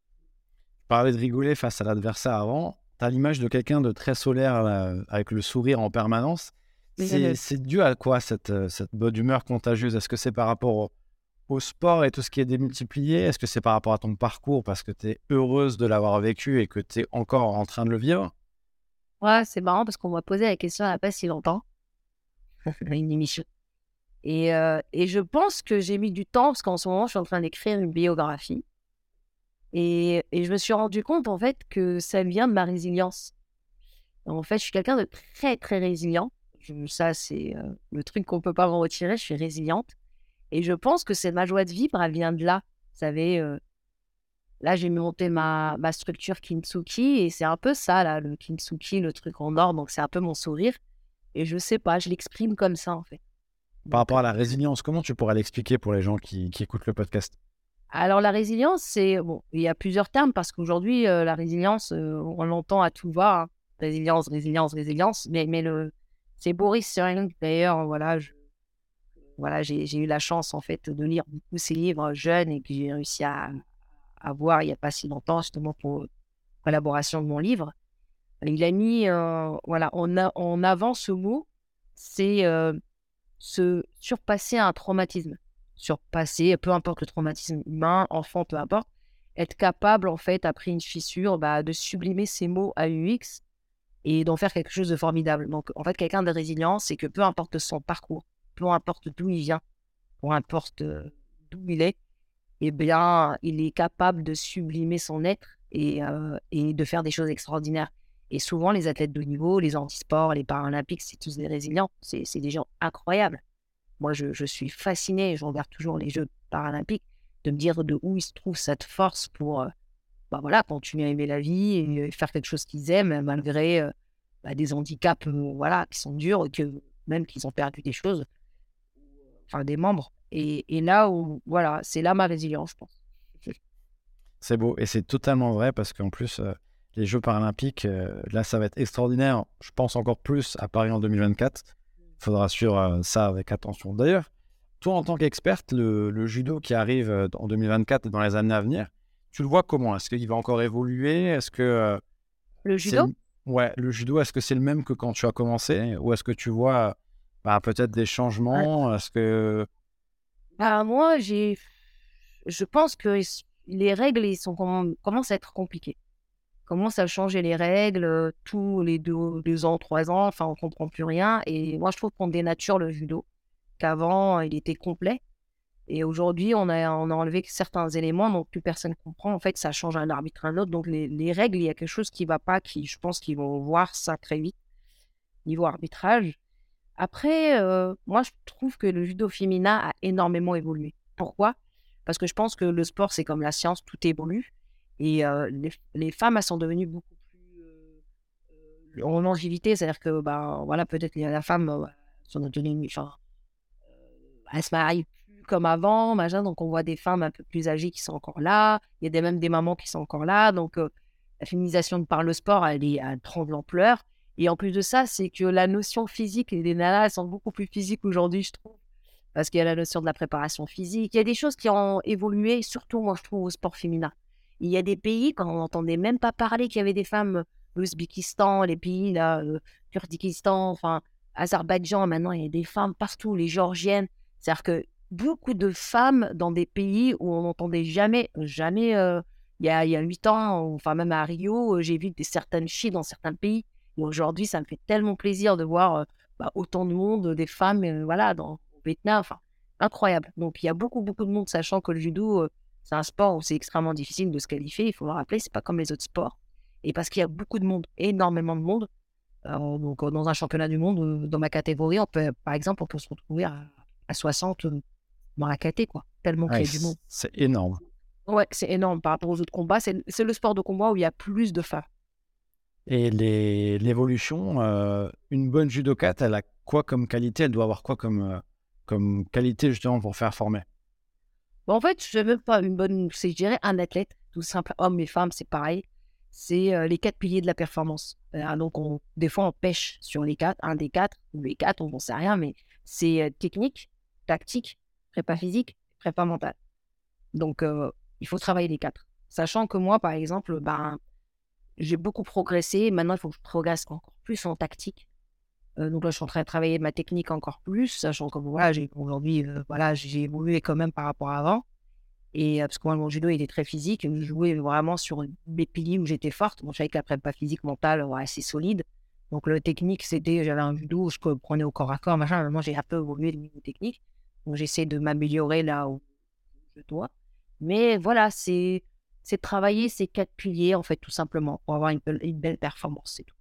Parlais de rigoler face à l'adversaire avant. Tu as l'image de quelqu'un de très solaire avec le sourire en permanence. C'est, dû à quoi cette, euh, cette bonne humeur contagieuse? Est-ce que c'est par rapport au, au, sport et tout ce qui est démultiplié? Est-ce que c'est par rapport à ton parcours parce que tu es heureuse de l'avoir vécu et que tu es encore en train de le vivre? Ouais, c'est marrant parce qu'on m'a posé la question il n'y a pas si longtemps. une émission. Et, euh, et, je pense que j'ai mis du temps parce qu'en ce moment, je suis en train d'écrire une biographie. Et, et, je me suis rendu compte, en fait, que ça vient de ma résilience. En fait, je suis quelqu'un de très, très résilient. ça, c'est euh, le truc qu'on ne peut pas me retirer. Je suis résiliente. Et je pense que c'est ma joie de vivre, elle vient de là. Vous savez, euh, Là, j'ai monté ma, ma structure Kintsuki et c'est un peu ça, là, le Kintsuki, le truc en or. Donc, c'est un peu mon sourire. Et je sais pas, je l'exprime comme ça, en fait. Par rapport à la résilience, comment tu pourrais l'expliquer pour les gens qui, qui écoutent le podcast? Alors, la résilience, c'est. Bon, il y a plusieurs termes parce qu'aujourd'hui, euh, la résilience, euh, on l'entend à tout va. Hein. Résilience, résilience, résilience. Mais, mais le... c'est Boris Cyrulnik, d'ailleurs, voilà, je... voilà j'ai eu la chance, en fait, de lire beaucoup ses livres jeunes et que j'ai réussi à, à voir il n'y a pas si longtemps, justement pour collaboration de mon livre. Il a mis euh, voilà, a, en avant ce mot, c'est euh, se surpasser un traumatisme. Surpasser, peu importe le traumatisme humain, enfant, peu importe. Être capable, en fait, après une fissure, bah, de sublimer ces mots AUX et d'en faire quelque chose de formidable. Donc, en fait, quelqu'un de résilient, c'est que peu importe son parcours, peu importe d'où il vient, peu importe euh, d'où il est, eh bien, il est capable de sublimer son être et, euh, et de faire des choses extraordinaires. Et souvent, les athlètes de haut niveau, les antisports, les paralympiques, c'est tous des résilients. C'est des gens incroyables. Moi, je, suis fasciné, je regarde toujours les Jeux paralympiques, de me dire de où ils se trouvent cette force pour euh, bah voilà, continuer à aimer la vie et faire quelque chose qu'ils aiment malgré euh, bah, des handicaps voilà, qui sont durs, que même qu'ils ont perdu des choses, enfin des membres. Et, là où, voilà, c'est là ma résilience, je pense. C'est beau. Et c'est totalement vrai parce qu'en plus, euh, les Jeux paralympiques, euh, là, ça va être extraordinaire. Je pense encore plus à Paris en 2024. Il faudra suivre euh, ça avec attention. D'ailleurs, toi, en tant qu'experte, le, judo qui arrive en 2024 et dans les années à venir, tu le vois comment? Est-ce qu'il va encore évoluer? Est-ce que. le judo? Ouais, le judo, est-ce que c'est le même que quand tu as commencé? Ou est-ce que tu vois bah, peut-être des changements Est-ce que bah, moi, j'ai, je pense que les règles, ils sont commencent à être compliquées. Commencent à changer les règles euh, tous les deux, deux ans, trois ans. Enfin, on comprend plus rien. Et moi, je trouve qu'on dénature le judo. Qu'avant, il était complet. Et aujourd'hui, on a, on a enlevé certains éléments, donc plus personne comprend. En fait, ça change un arbitre à un autre. Donc, les, les règles, il y a quelque chose qui ne va pas, qui, je pense qu'ils vont voir ça très vite. Niveau arbitrage, après, euh, moi, je trouve que le judo féminin a énormément évolué. Pourquoi? Parce que je pense que le sport, c'est comme la science, tout évolue. Et euh, les, femmes, elles sont devenues beaucoup plus euh, en longévité. C'est-à-dire que, bah, voilà, peut-être la femme, son autonomie, se marie plus comme avant, machin. Donc, on voit des femmes un peu plus âgées qui sont encore là. Il y a des, même des mamans qui sont encore là. Donc, la féminisation par le sport, elle, est, elle tremble en pleurs. Et en plus de ça, c'est que la notion physique, les nanas, sont beaucoup plus physiques aujourd'hui, je trouve. Parce qu'il y a la notion de la préparation physique. Il y a des choses qui ont évolué, surtout, moi, je trouve, au sport féminin. Il y a des pays, quand on n'entendait même pas parler qu'il y avait des femmes, l'Ouzbékistan, les pays, là, le Kurdistan, enfin, Azerbaïdjan, maintenant, il y a des femmes partout, les Géorgiennes. C'est-à-dire que beaucoup de femmes dans des pays où on n'entendait jamais, jamais, euh, il, y a, il y a 8 ans, enfin, même à Rio, j'ai vu des, certaines filles dans certains pays aujourd'hui, ça me fait tellement plaisir de voir bah, autant de monde, des femmes, voilà, dans, au Vietnam. Enfin, incroyable. Donc, il y a beaucoup, beaucoup de monde, sachant que le judo, c'est un sport où c'est extrêmement difficile de se qualifier. Il faut le rappeler, c'est pas comme les autres sports. Et parce qu'il y a beaucoup de monde, énormément de monde. donc, dans un championnat du monde, dans ma catégorie, on peut, par exemple, on peut se retrouver à, 60 dans la caté, quoi. Tellement qu'il y a du monde. C'est énorme. Ouais, c'est énorme par rapport aux autres combats. C'est le sport de combat où il y a plus de femmes. Et l'évolution, euh, une bonne judokate, elle a quoi comme qualité? Elle doit avoir quoi comme, euh, comme qualité justement pour faire former? En fait, je ne veux pas une bonne, c'est je dirais un athlète, tout simple, homme et femme, c'est pareil. C'est euh, les quatre piliers de la performance. donc, on, des fois, on pêche sur les quatre, un des quatre, ou les quatre, on n'en sait rien, mais c'est technique, tactique, prépa physique, prépa mentale. Donc, il faut travailler les quatre. Sachant que moi, par exemple, ben, j'ai beaucoup progressé. Maintenant, il faut que je progresse encore plus en tactique. Euh, donc là, je suis en train de travailler ma technique encore plus, sachant que voilà, aujourd'hui, euh, voilà, j'ai évolué quand même par rapport à avant. Et euh, parce que moi, mon judo, est très physique. Je jouais vraiment sur des piliers où j'étais forte. Bon, je savais que la prépa physique, mentale, ouais, assez solide. Donc le technique, c'était, j'avais un judo où je prenais au corps à corps, machin. Moi, j'ai un peu évolué le niveau technique. Donc j'essaie de m'améliorer là où je dois. Mais voilà, c'est c'est travailler ces quatre piliers, en fait, tout simplement, pour avoir une, belle performance, c'est tout.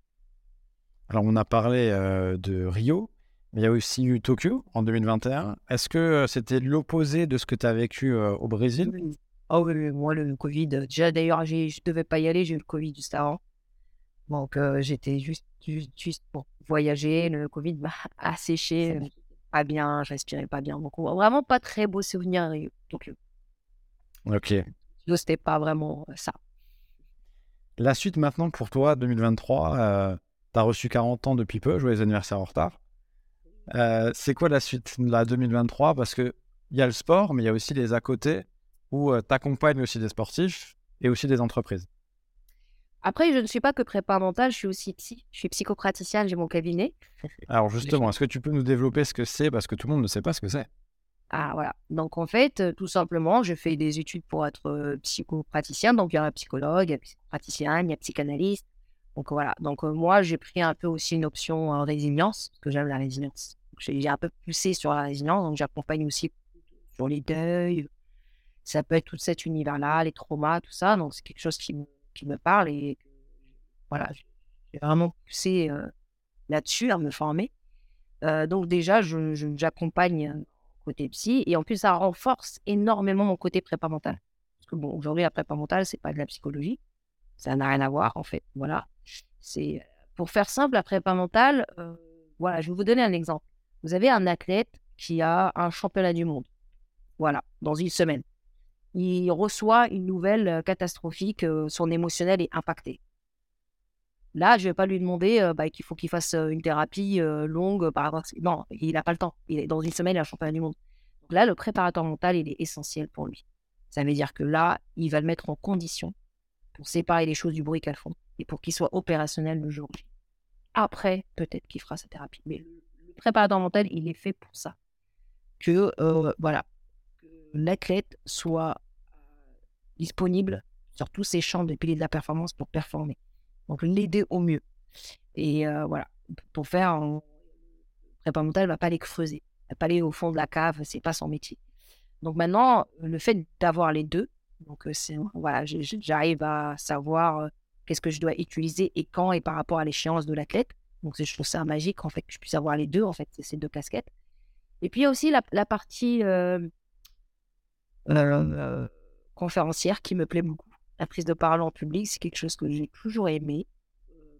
Alors, on a parlé euh, de Rio, mais il y a aussi eu Tokyo en 2021. Est-ce que euh, c'était l'opposé de ce que tu as vécu euh, au Brésil? Oh oui, moi, le Covid, déjà d'ailleurs, je ne devais pas y aller, j'ai eu le Covid juste avant. Donc, j'étais juste, juste, pour voyager. Le Covid m'a asséché, pas bien, je respirais pas bien beaucoup. Vraiment pas très beau souvenir à Rio, Tokyo. Ok c'était pas vraiment ça. La suite maintenant pour toi, 2023, tu as reçu 40 ans depuis peu, joyeux anniversaire en retard. Euh, c'est quoi la suite, la 2023 Parce qu'il y a le sport, mais il y a aussi les à côté où euh, tu accompagnes aussi des sportifs et aussi des entreprises. Après, je ne suis pas que prépa mental, je suis aussi psy. Je suis psychopraticienne, j'ai mon cabinet. Alors justement, est-ce que tu peux nous développer ce que c'est? Parce que tout le monde ne sait pas ce que c'est. Ah voilà. Donc en fait, tout simplement, je fais des études pour être psychopraticien. Donc il y a un psychologue, il y a un psychopraticien, il y a psychanalyste. Donc voilà. Donc moi, j'ai pris un peu aussi une option en résilience, parce que j'aime la résilience. J'ai un peu poussé sur la résilience, donc j'accompagne aussi sur les deuils. Ça peut être tout cet univers-là, les traumas, tout ça. Donc c'est quelque chose qui qui me parle et voilà, j'ai vraiment poussé là-dessus à me former. donc déjà, j'accompagne côté psy. Et en plus, ça renforce énormément mon côté prépa mental. Parce que bon, aujourd'hui, la prépa mentale, c'est pas de la psychologie. Ça n'a rien à voir, en fait. Voilà. C'est pour faire simple, la prépa mentale, euh, voilà, je vais vous donner un exemple. Vous avez un athlète qui a un championnat du monde. Voilà, dans une semaine. Il reçoit une nouvelle euh, catastrophique, euh, son émotionnel est impacté. Là, je ne vais pas lui demander euh, bah, qu'il faut qu'il fasse une thérapie longue par rapport Non, il n'a pas le temps. Il est dans une semaine, il a un championnat du monde. Donc là, le préparateur mental, il est essentiel pour lui. Ça veut dire que là, il va le mettre en condition pour séparer les choses du bruit qu'elles font et pour qu'il soit opérationnel le jour J. Après, peut-être qu'il fera sa thérapie. Mais le, préparateur mental, il est fait pour ça. Que, voilà, l'athlète soit disponible sur tous ces champs de piliers de la performance pour performer. Donc, l'aider au mieux. Et euh, voilà, pour faire, un prépa ne va pas aller creuser. Elle va pas aller au fond de la cave, c'est pas son métier. Donc maintenant, le fait d'avoir les deux, donc euh, voilà, j'arrive à savoir euh, qu'est-ce que je dois utiliser et quand et par rapport à l'échéance de l'athlète. Donc je trouve ça magique en fait que je puisse avoir les deux en fait, ces deux casquettes. Et puis il y a aussi la partie conférencière qui me plaît beaucoup la prise de parole en public, c'est quelque chose que j'ai toujours aimé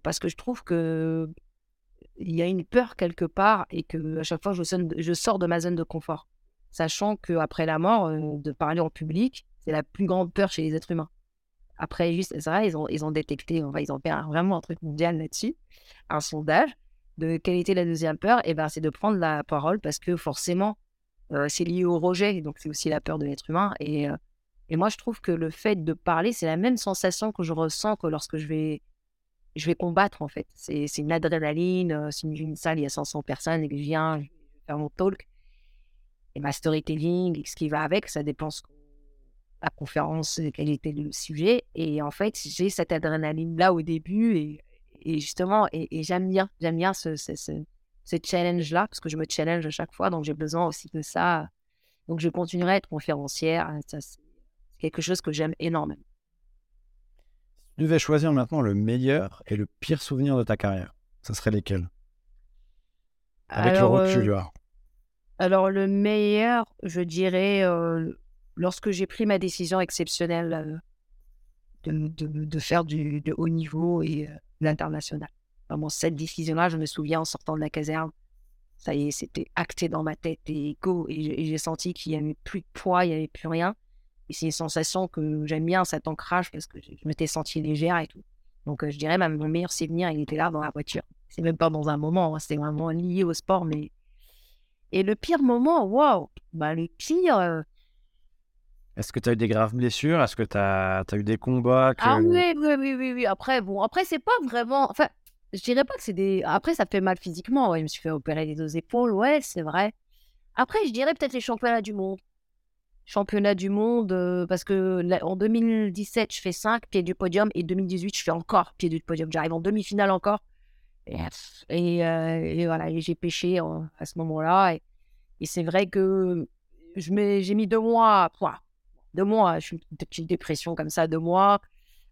parce que je trouve que il y a une peur quelque part et que à chaque fois je, sors de ma zone de confort, sachant que après la mort, de parler en public, c'est la plus grande peur chez les êtres humains. Après, juste, c'est vrai, ils ont, détecté, va ils ont fait vraiment un truc mondial là-dessus, un sondage de quelle était la deuxième peur, et ben c'est de prendre la parole parce que forcément, c'est lié au rejet, donc c'est aussi la peur de l'être humain. Et et moi, je trouve que le fait de parler, c'est la même sensation que je ressens que lorsque je vais, je vais combattre, en fait. C'est une adrénaline. Euh, si une salle, il y a 500 personnes et que je viens, faire mon talk. Et ma storytelling, et ce qui va avec, ça dépend de la conférence, quel était le sujet. Et en fait, j'ai cette adrénaline-là au début et, justement, et, j'aime bien, j'aime bien ce, ce, challenge-là, parce que je me challenge à chaque fois, donc j'ai besoin aussi de ça. Donc je continuerai à être conférencière. Hein, quelque chose que j'aime énormément. Si tu devais choisir maintenant le meilleur et le pire souvenir de ta carrière, ça serait lesquels? Avec le recul, euh, Alors le meilleur, je dirais, euh, lorsque j'ai pris ma décision exceptionnelle euh, de, faire du de haut niveau et euh, l'international. Vraiment, cette décision-là, je me souviens en sortant de la caserne, ça y est, c'était acté dans ma tête et go. Et j'ai senti qu'il n'y avait plus de poids, il n'y avait plus rien. Et c'est une sensation que j'aime bien, cet ancrage, parce que je, m'étais sentie légère et tout. Donc, euh, je dirais même mon meilleur souvenir, il était là dans la voiture. C'est même pas dans un moment, hein, c'était vraiment lié au sport. Mais... Et le pire moment, waouh, bah, le pire, euh, est-ce que tu as eu des graves blessures? Est-ce que tu as, eu des combats Ah oui, oui, oui, oui, Après, bon, après, c'est pas vraiment. Enfin, je dirais pas que c'est des. Après, ça fait mal physiquement. Ouais, je me suis fait opérer les deux épaules, ouais, c'est vrai. Après, je dirais peut-être les championnats du monde. Championnats du monde, euh, parce que en 2017, je fais 5 pieds du podium et 2018, je fais encore pied du podium. J'arrive en demi-finale encore. Et, euh, et, voilà, j'ai pêché à ce moment-là. Et, c'est vrai que j'ai mis deux mois. Quoi, deux mois. Je suis une petite dépression comme ça, deux mois,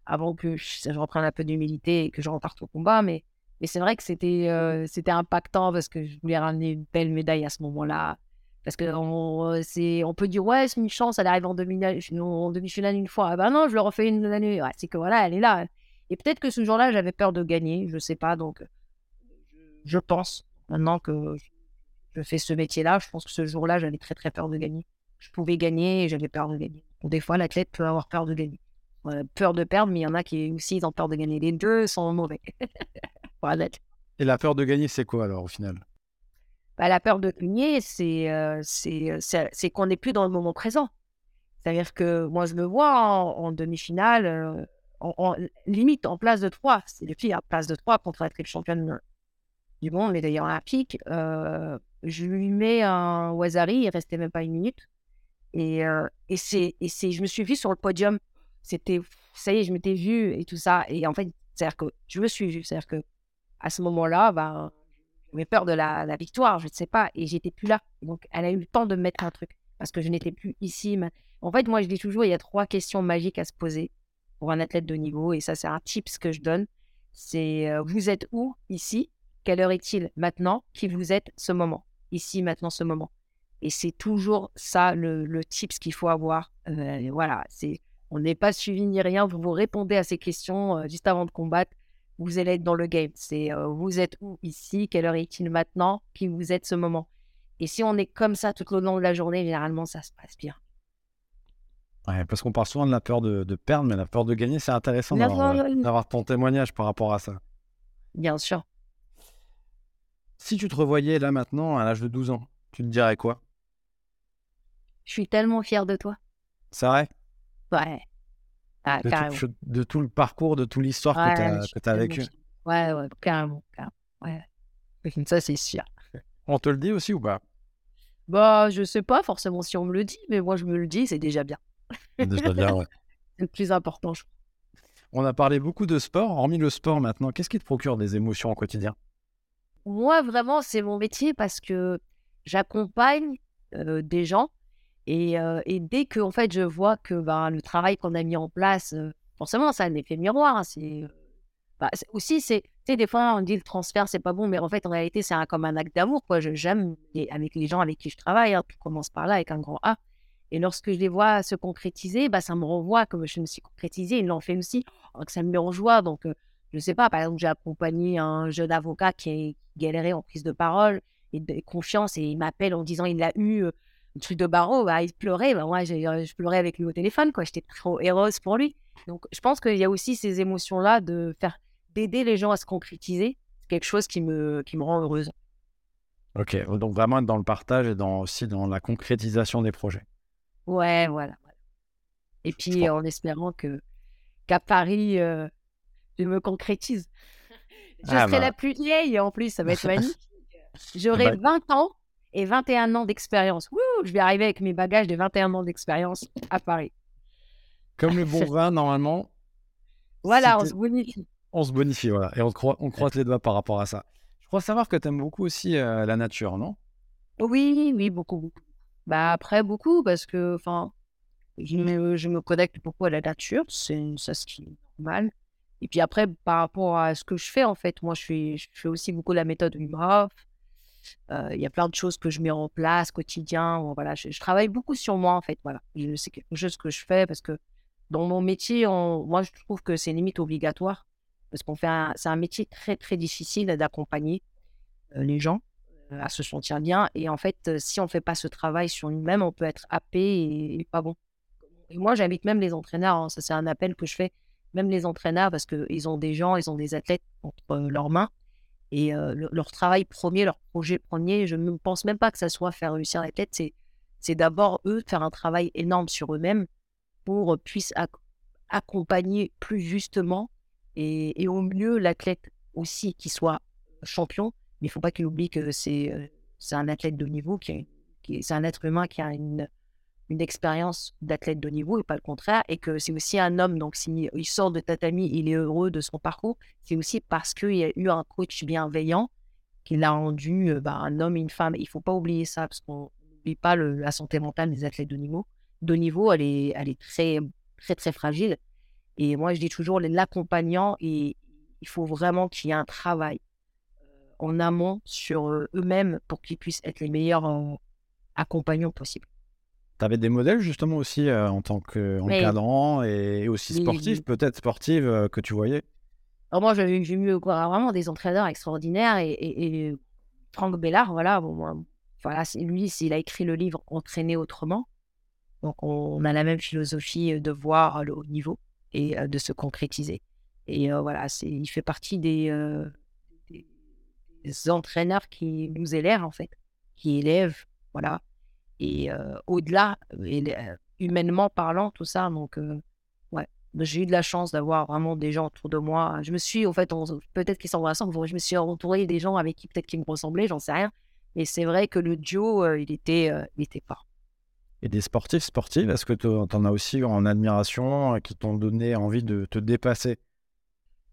avant que je, reprenne un peu d'humilité et que je reparte au combat. Mais, mais c'est vrai que c'était euh, c'était impactant parce que je voulais ramener une belle médaille à ce moment-là. Parce qu'on euh, on peut dire, ouais, c'est une chance, elle arrive en demi-finale demi une fois. Ah ben non, je le refais une année. c'est que voilà, elle est là. Et peut-être que ce jour-là, j'avais peur de gagner, je sais pas. Donc, je pense, maintenant que je fais ce métier-là, je pense que ce jour-là, j'avais très très peur de gagner. Je pouvais gagner et j'avais peur de gagner des fois, l'athlète peut avoir peur de gagner. peur de perdre, mais il y en a qui aussi ils ont peur de gagner. Les deux sont mauvais Et la peur de gagner, c'est quoi alors au final? Bah, La peur de euh, c'est qu'on n'est plus dans le moment présent. C'est-à-dire que moi, je me vois en, demi-finale, limite en place de 3. C'est filles en place de 3 contre triple championne du monde, mais d'ailleurs olympique. Euh, je lui mets un Wazari, il restait même pas une minute. Et, je me suis vue sur le podium. C'était, ça y est, je m'étais vue et tout ça. Et en fait, c'est-à-dire que je me suis vue. C'est-à-dire que à ce moment-là, ben, peur de la, victoire, je ne sais pas. Et j'étais plus là. Donc, elle a eu le temps de me mettre un truc parce que je n'étais plus ici. En fait, moi, je dis toujours, il y a trois questions magiques à se poser pour un athlète de niveau. Et ça, c'est un tips que je donne. C'est euh, vous êtes où ici? Quelle heure est-il maintenant? Qui vous êtes ce moment? Ici, maintenant, ce moment. Et c'est toujours ça le, le tips qu'il faut avoir. Euh, voilà, c'est on n'est pas suivi ni rien. Vous vous répondez à ces questions euh, juste avant de combattre. Vous allez être dans le game. C'est euh, vous êtes où ici Quelle heure est-il maintenant Qui vous êtes ce moment Et si on est comme ça tout au long de la journée, généralement, ça se passe bien. Ouais, parce qu'on parle souvent de la peur de, de perdre, mais la peur de gagner, c'est intéressant d'avoir ton témoignage par rapport à ça. Bien sûr. Si tu te revoyais là maintenant, à l'âge de 12 ans, tu te dirais quoi? Je suis tellement fière de toi. C'est vrai? Ouais. Ah, de, tout, de, tout, le parcours, de toute l'histoire que tu as, vécu. Ouais, ouais, carrément. carrément. Ouais. Ça, c'est sûr. On te le dit aussi ou pas? Bah, je sais pas forcément si on me le dit, mais moi, je me le dis, c'est déjà bien. déjà bien, ouais. c'est le plus important, je On a parlé beaucoup de sport. Hormis le sport maintenant, qu'est-ce qui te procure des émotions au quotidien? Moi, vraiment, c'est mon métier parce que j'accompagne euh, des gens et, dès que en fait, je vois que ben, le travail qu'on a mis en place, forcément, ça a un effet miroir. Hein, bah, c'est aussi, c'est, des fois, on dit le transfert, c'est pas bon, mais en fait, en réalité, c'est comme un acte d'amour. Quoi. j'aime avec les gens avec qui je travaille, hein, tout commence par là avec un grand A. Et lorsque je les vois se concrétiser, bah, ça me renvoie comme je me suis concrétisée. Ils l'ont fait aussi, que ça me met en joie. Donc, je sais pas, par exemple, j'ai accompagné un jeune avocat qui, est, galéré en prise de parole et de confiance et il m'appelle en disant il a eu le truc de barreau, bah, il pleurait. Bah, moi, euh, je pleurais avec lui au téléphone. quoi. J'étais trop heureuse pour lui. Donc, je pense qu'il y a aussi ces émotions-là de faire d'aider les gens à se concrétiser. C'est quelque chose qui me, qui me rend heureuse. Ok, donc vraiment être dans le partage et dans, aussi dans la concrétisation des projets. Ouais, voilà. Et puis en espérant que qu'à Paris, euh, je me concrétise. Je ah, serai bah. la plus vieille en plus, ça va être magnifique. J'aurai 20 bah ans et 21 ans d'expérience. Je vais arriver avec mes bagages de 21 ans d'expérience à Paris. Comme le bon vin, normalement. Voilà, on se bonifie. On se bonifie, voilà. Et on, croise, on croise les doigts par rapport à ça. Je crois savoir que tu aimes beaucoup aussi euh, la nature, non? Oui, oui, beaucoup, beaucoup. Bah après, beaucoup, parce que, enfin, je me, je me connecte beaucoup à la nature, c'est ça ce qui est normal. Et puis après, par rapport à ce que je fais, en fait, moi, je fais, je fais aussi beaucoup la méthode Wim Hof. Euh, Il y a plein de choses que je mets en place quotidien. Voilà, je, je travaille beaucoup sur moi, en fait. Voilà, c'est quelque chose que je fais parce que dans mon métier, moi, je trouve que c'est limite obligatoire parce qu'on fait c'est un métier très, très difficile d'accompagner euh, les gens euh, à se sentir bien. Et en fait, si on ne fait pas ce travail sur nous-mêmes, on peut être happé et, et pas bon. Et moi, j'invite même les entraîneurs, hein, ça c'est un appel que je fais, même les entraîneurs, parce qu'ils ont des gens, ils ont des athlètes entre leurs mains. Et leur travail premier, leur projet premier, je ne pense même pas que ça soit faire réussir l'athlète, c'est, c'est d'abord eux faire un travail énorme sur eux-mêmes pour puisse accompagner plus justement et, au mieux l'athlète aussi qui soit champion. Mais il ne faut pas qu'il oublie que c'est, c'est un athlète de niveau, qui, qui c'est un être humain qui a une, une expérience d'athlète de niveau et pas le contraire, et que c'est aussi un homme. Donc, s'il il sort de tatami, il est heureux de son parcours, c'est aussi parce qu'il y a eu un coach bienveillant qui l'a rendu bah, un homme et une femme. Il faut pas oublier ça, parce qu'on n'oublie pas la santé mentale des athlètes de niveau. De niveau, elle est, elle est très, très, très fragile. Et moi, je dis toujours, l'accompagnant, il faut vraiment qu'il y ait un travail en amont sur eux-mêmes pour qu'ils puissent être les meilleurs accompagnants possibles. Tu avais des modèles justement aussi euh, en tant qu'encadrant oui. et aussi sportif, oui. peut-être sportive, euh, que tu voyais? Alors moi, j'ai vu vraiment des entraîneurs extraordinaires et, et, et Franck Bellard, voilà, bon, voilà lui, il a écrit le livre Entraîner autrement. Donc, on, on a la même philosophie de voir le haut niveau et euh, de se concrétiser. Et euh, voilà, il fait partie des, euh, des, des, entraîneurs qui nous élèvent, en fait, qui élèvent, voilà, et euh, au-delà, humainement parlant, tout ça. Donc, euh, ouais, j'ai eu de la chance d'avoir vraiment des gens autour de moi. Je me suis, en fait, peut-être qu'ils sont ensemble, je me suis entouré des gens avec qui peut-être qui me ressemblaient, j'en sais rien. Mais c'est vrai que le duo, il était, il était fort. Et des sportifs sportifs, est-ce que tu en as aussi en admiration qui t'ont donné envie de te dépasser?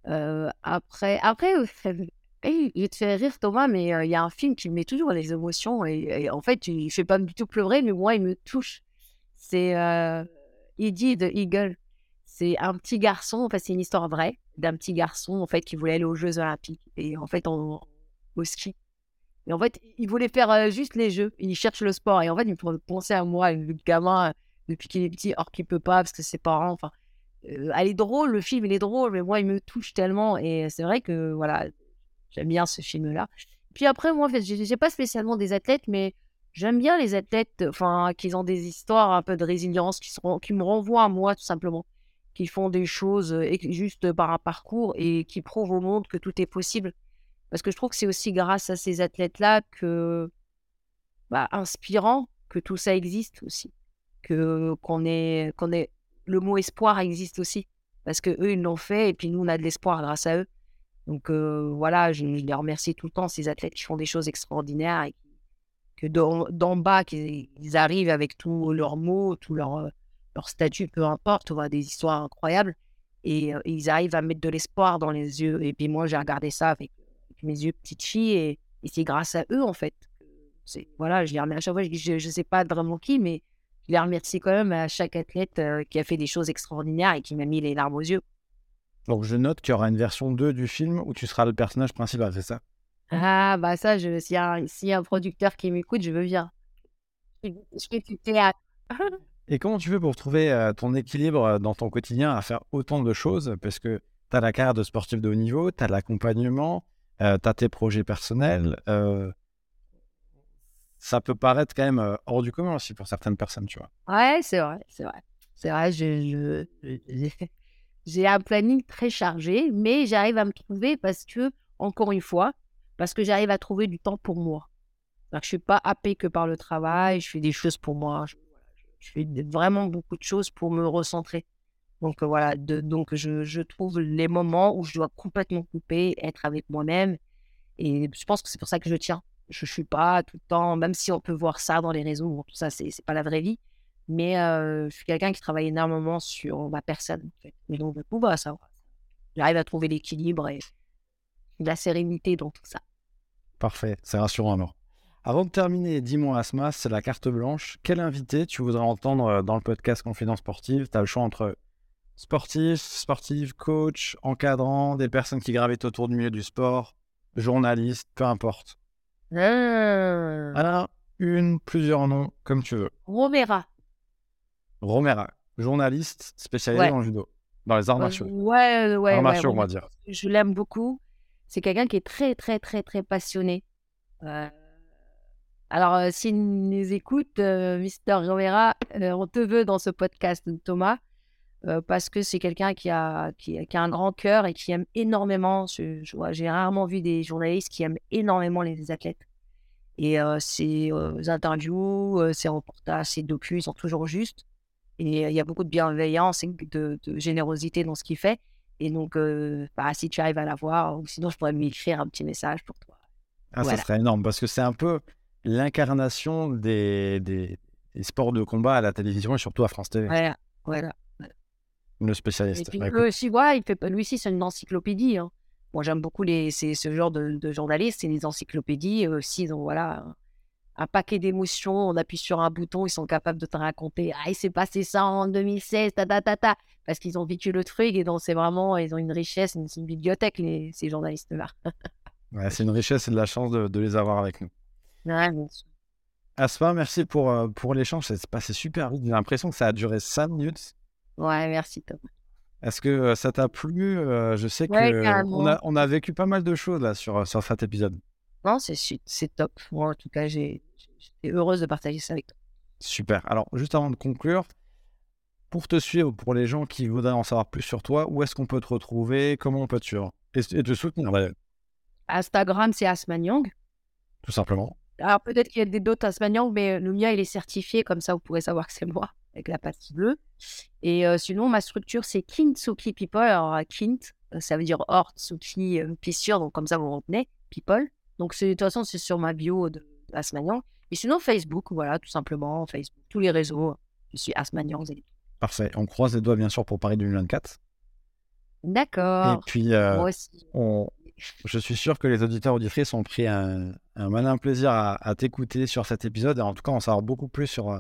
Après, après Hey, je te fais rire Thomas, mais il y a un film qui me met toujours les émotions et, en fait, il ne fait pas du tout pleurer, mais moi, il me touche. C'est euh, Eddie de Eagle. C'est un petit garçon, en fait, c'est une histoire vraie d'un petit garçon en fait qui voulait aller aux Jeux Olympiques et en fait au ski. Et en fait, il voulait faire euh, juste les Jeux. Il cherche le sport et en fait, il me penser à moi, le gamin depuis qu'il est petit, or qu'il peut pas parce que ses parents, enfin, euh, elle est drôle, le film il est drôle, mais moi il me touche tellement et c'est vrai que voilà, J'aime bien ce film-là. Puis après, moi, en fait, j'ai pas spécialement des athlètes, mais j'aime bien les athlètes, enfin, qui ont des histoires un peu de résilience, qui, qui me renvoient à moi, tout simplement. Qui font des choses juste par un parcours et qui prouvent au monde que tout est possible. Parce que je trouve que c'est aussi grâce à ces athlètes-là que, bah, inspirant, que tout ça existe aussi. Que, qu'on est, qu'on est, le mot espoir existe aussi. Parce que eux, ils l'ont fait et puis nous, on a de l'espoir grâce à eux. Donc voilà, je, les remercie tout le temps, ces athlètes qui font des choses extraordinaires et que d'en bas, qu'ils arrivent avec tous leurs mots, tout leur, leur statut, peu importe, on des histoires incroyables. Et, ils arrivent à mettre de l'espoir dans les yeux. Et puis moi, j'ai regardé ça avec, mes yeux petite fille et, c'est grâce à eux, en fait. Voilà, je les remercie. À chaque fois, je ne sais pas vraiment qui, mais je les remercie quand même à chaque athlète qui a fait des choses extraordinaires et qui m'a mis les larmes aux yeux. Donc je note qu'il y aura une version 2 du film où tu seras le personnage principal, c'est ça? Ah bah ça, s'il y, a, si y a un producteur qui m'écoute, je veux bien. Je fais du théâtre. Et comment tu fais pour trouver euh, ton équilibre euh, dans ton quotidien à faire autant de choses? Parce que tu as la carrière de sportif de haut niveau, tu as l'accompagnement, euh, tu as tes projets personnels. Euh, ça peut paraître quand même hors du commun aussi pour certaines personnes, tu vois. Ouais, c'est vrai, c'est vrai. C'est vrai, je, je, je j'ai un planning très chargé, mais j'arrive à me trouver parce que, encore une fois, parce que j'arrive à trouver du temps pour moi. je ne suis pas happée que par le travail, je fais des choses pour moi. Je, fais vraiment beaucoup de choses pour me recentrer. Donc voilà, de, donc je, trouve les moments où je dois complètement couper, être avec moi-même. Et je pense que c'est pour ça que je tiens. Je ne suis pas tout le temps, même si on peut voir ça dans les réseaux, tout ça, c'est pas la vraie vie. Mais euh, je suis quelqu'un qui travaille énormément sur ma personne. En fait. Mais donc, du coup, bah, ça. j'arrive à trouver l'équilibre et la sérénité dans tout ça. Parfait, c'est rassurant alors. Avant de terminer, dis-moi Asma, c'est la carte blanche. Quel invité tu voudrais entendre euh, dans le podcast Confidence Sportive? Tu as le choix entre sportif, sportif, coach, encadrant, des personnes qui gravitent autour du milieu du sport, journaliste, peu importe. Euh... Alors, une, plusieurs noms, comme tu veux. Romera. Romera, journaliste spécialisé Ouais. dans le judo, dans les arts martiaux. ouais, ouais. arts martiaux, on va dire. Je l'aime beaucoup. C'est quelqu'un qui est très, très, très, très passionné. Euh, Alors, euh, s'il nous écoute, euh, Mister Romera, euh, on te veut dans ce podcast, Thomas, euh, parce que c'est quelqu'un qui a, qui, a- qui a un grand cœur et qui aime énormément. je- je vois- J'ai rarement vu des journalistes qui aiment énormément les athlètes. Et euh, ses euh, interviews, euh, ses reportages, ses docus, ils sont toujours justes. Et euh, il y a beaucoup de bienveillance et de, de générosité dans ce qu'il fait. Et donc, euh, bah, si tu arrives à l'avoir, ou sinon, je pourrais lui écrire un petit message pour toi. Ah, Voilà. Ça serait énorme parce que c'est un peu l'incarnation des, des- des sports de combat à la télévision et surtout à France TV, Voilà. voilà. le Et spécialiste. puis, Bah, eux aussi, ouais, il fait, lui aussi, c'est une encyclopédie. hein. Moi, j'aime beaucoup les, ce genre de, de journalistes, c'est les encyclopédies. Eux aussi, ont voilà, un, paquet d'émotions. On appuie sur un bouton, ils sont capables de te raconter Ah, il s'est passé ça en 2016, ta, ta, ta, ta. Parce qu'ils ont vécu le truc et donc c'est vraiment, ils ont une richesse, une, une bibliothèque, les, ces journalistes-là. ouais, c'est une richesse et de la chance de, de les avoir avec nous. Ouais, bien sûr. Asma, merci pour, euh, pour l'échange. C'est passé super vite. J'ai l'impression que ça a duré 5 minutes. Ouais, merci, Tom. Est-ce que euh, ça t'a plu? Euh, Je sais Ouais, que carrément. on a, on a vécu pas mal de choses là sur, sur cet épisode. Non, c'est top. Moi, en tout cas, j'ai- j'étais heureuse de partager ça avec toi. Super. Alors, juste avant de conclure, pour te suivre, pour les gens qui voudraient en savoir plus sur toi, où est-ce qu'on peut te retrouver? Comment on peut te suivre? Et, et te soutenir, d'ailleurs, Instagram, c'est Asmanyang. tout simplement. Alors, peut-être qu'il y a des d'autres Asmanyang, mais le mien, il est certifié, comme ça, vous pourrez savoir que c'est moi, avec la patte bleue. Et euh, sinon, ma structure, c'est Kintsuki People. Alors, euh, Kint, euh, ça veut dire Hort, Suki, euh, Plissure, donc comme ça, vous retenez, People. Donc, de toute façon, c'est sur ma bio de Asmanyang. Et sinon, Facebook, voilà, tout simplement, Facebook, tous les réseaux. Je suis allez- Parfait. On croise les doigts, bien sûr, pour Paris 2024. Et D'accord. puis, euh, Moi aussi. on- je suis sûr que les auditeurs auditrices ont pris un, un malin plaisir à, à t'écouter sur cet épisode et en tout cas en savoir beaucoup plus sur, euh,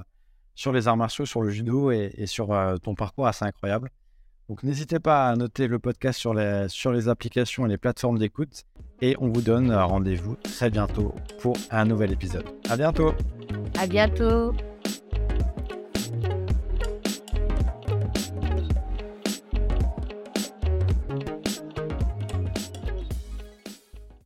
sur les arts martiaux, sur le judo et, et sur euh, ton parcours assez incroyable. Donc n'hésitez pas à noter le podcast sur les, applications et les plateformes d'écoute et on vous donne euh, rendez-vous très bientôt pour un nouvel épisode. À bientôt À bientôt.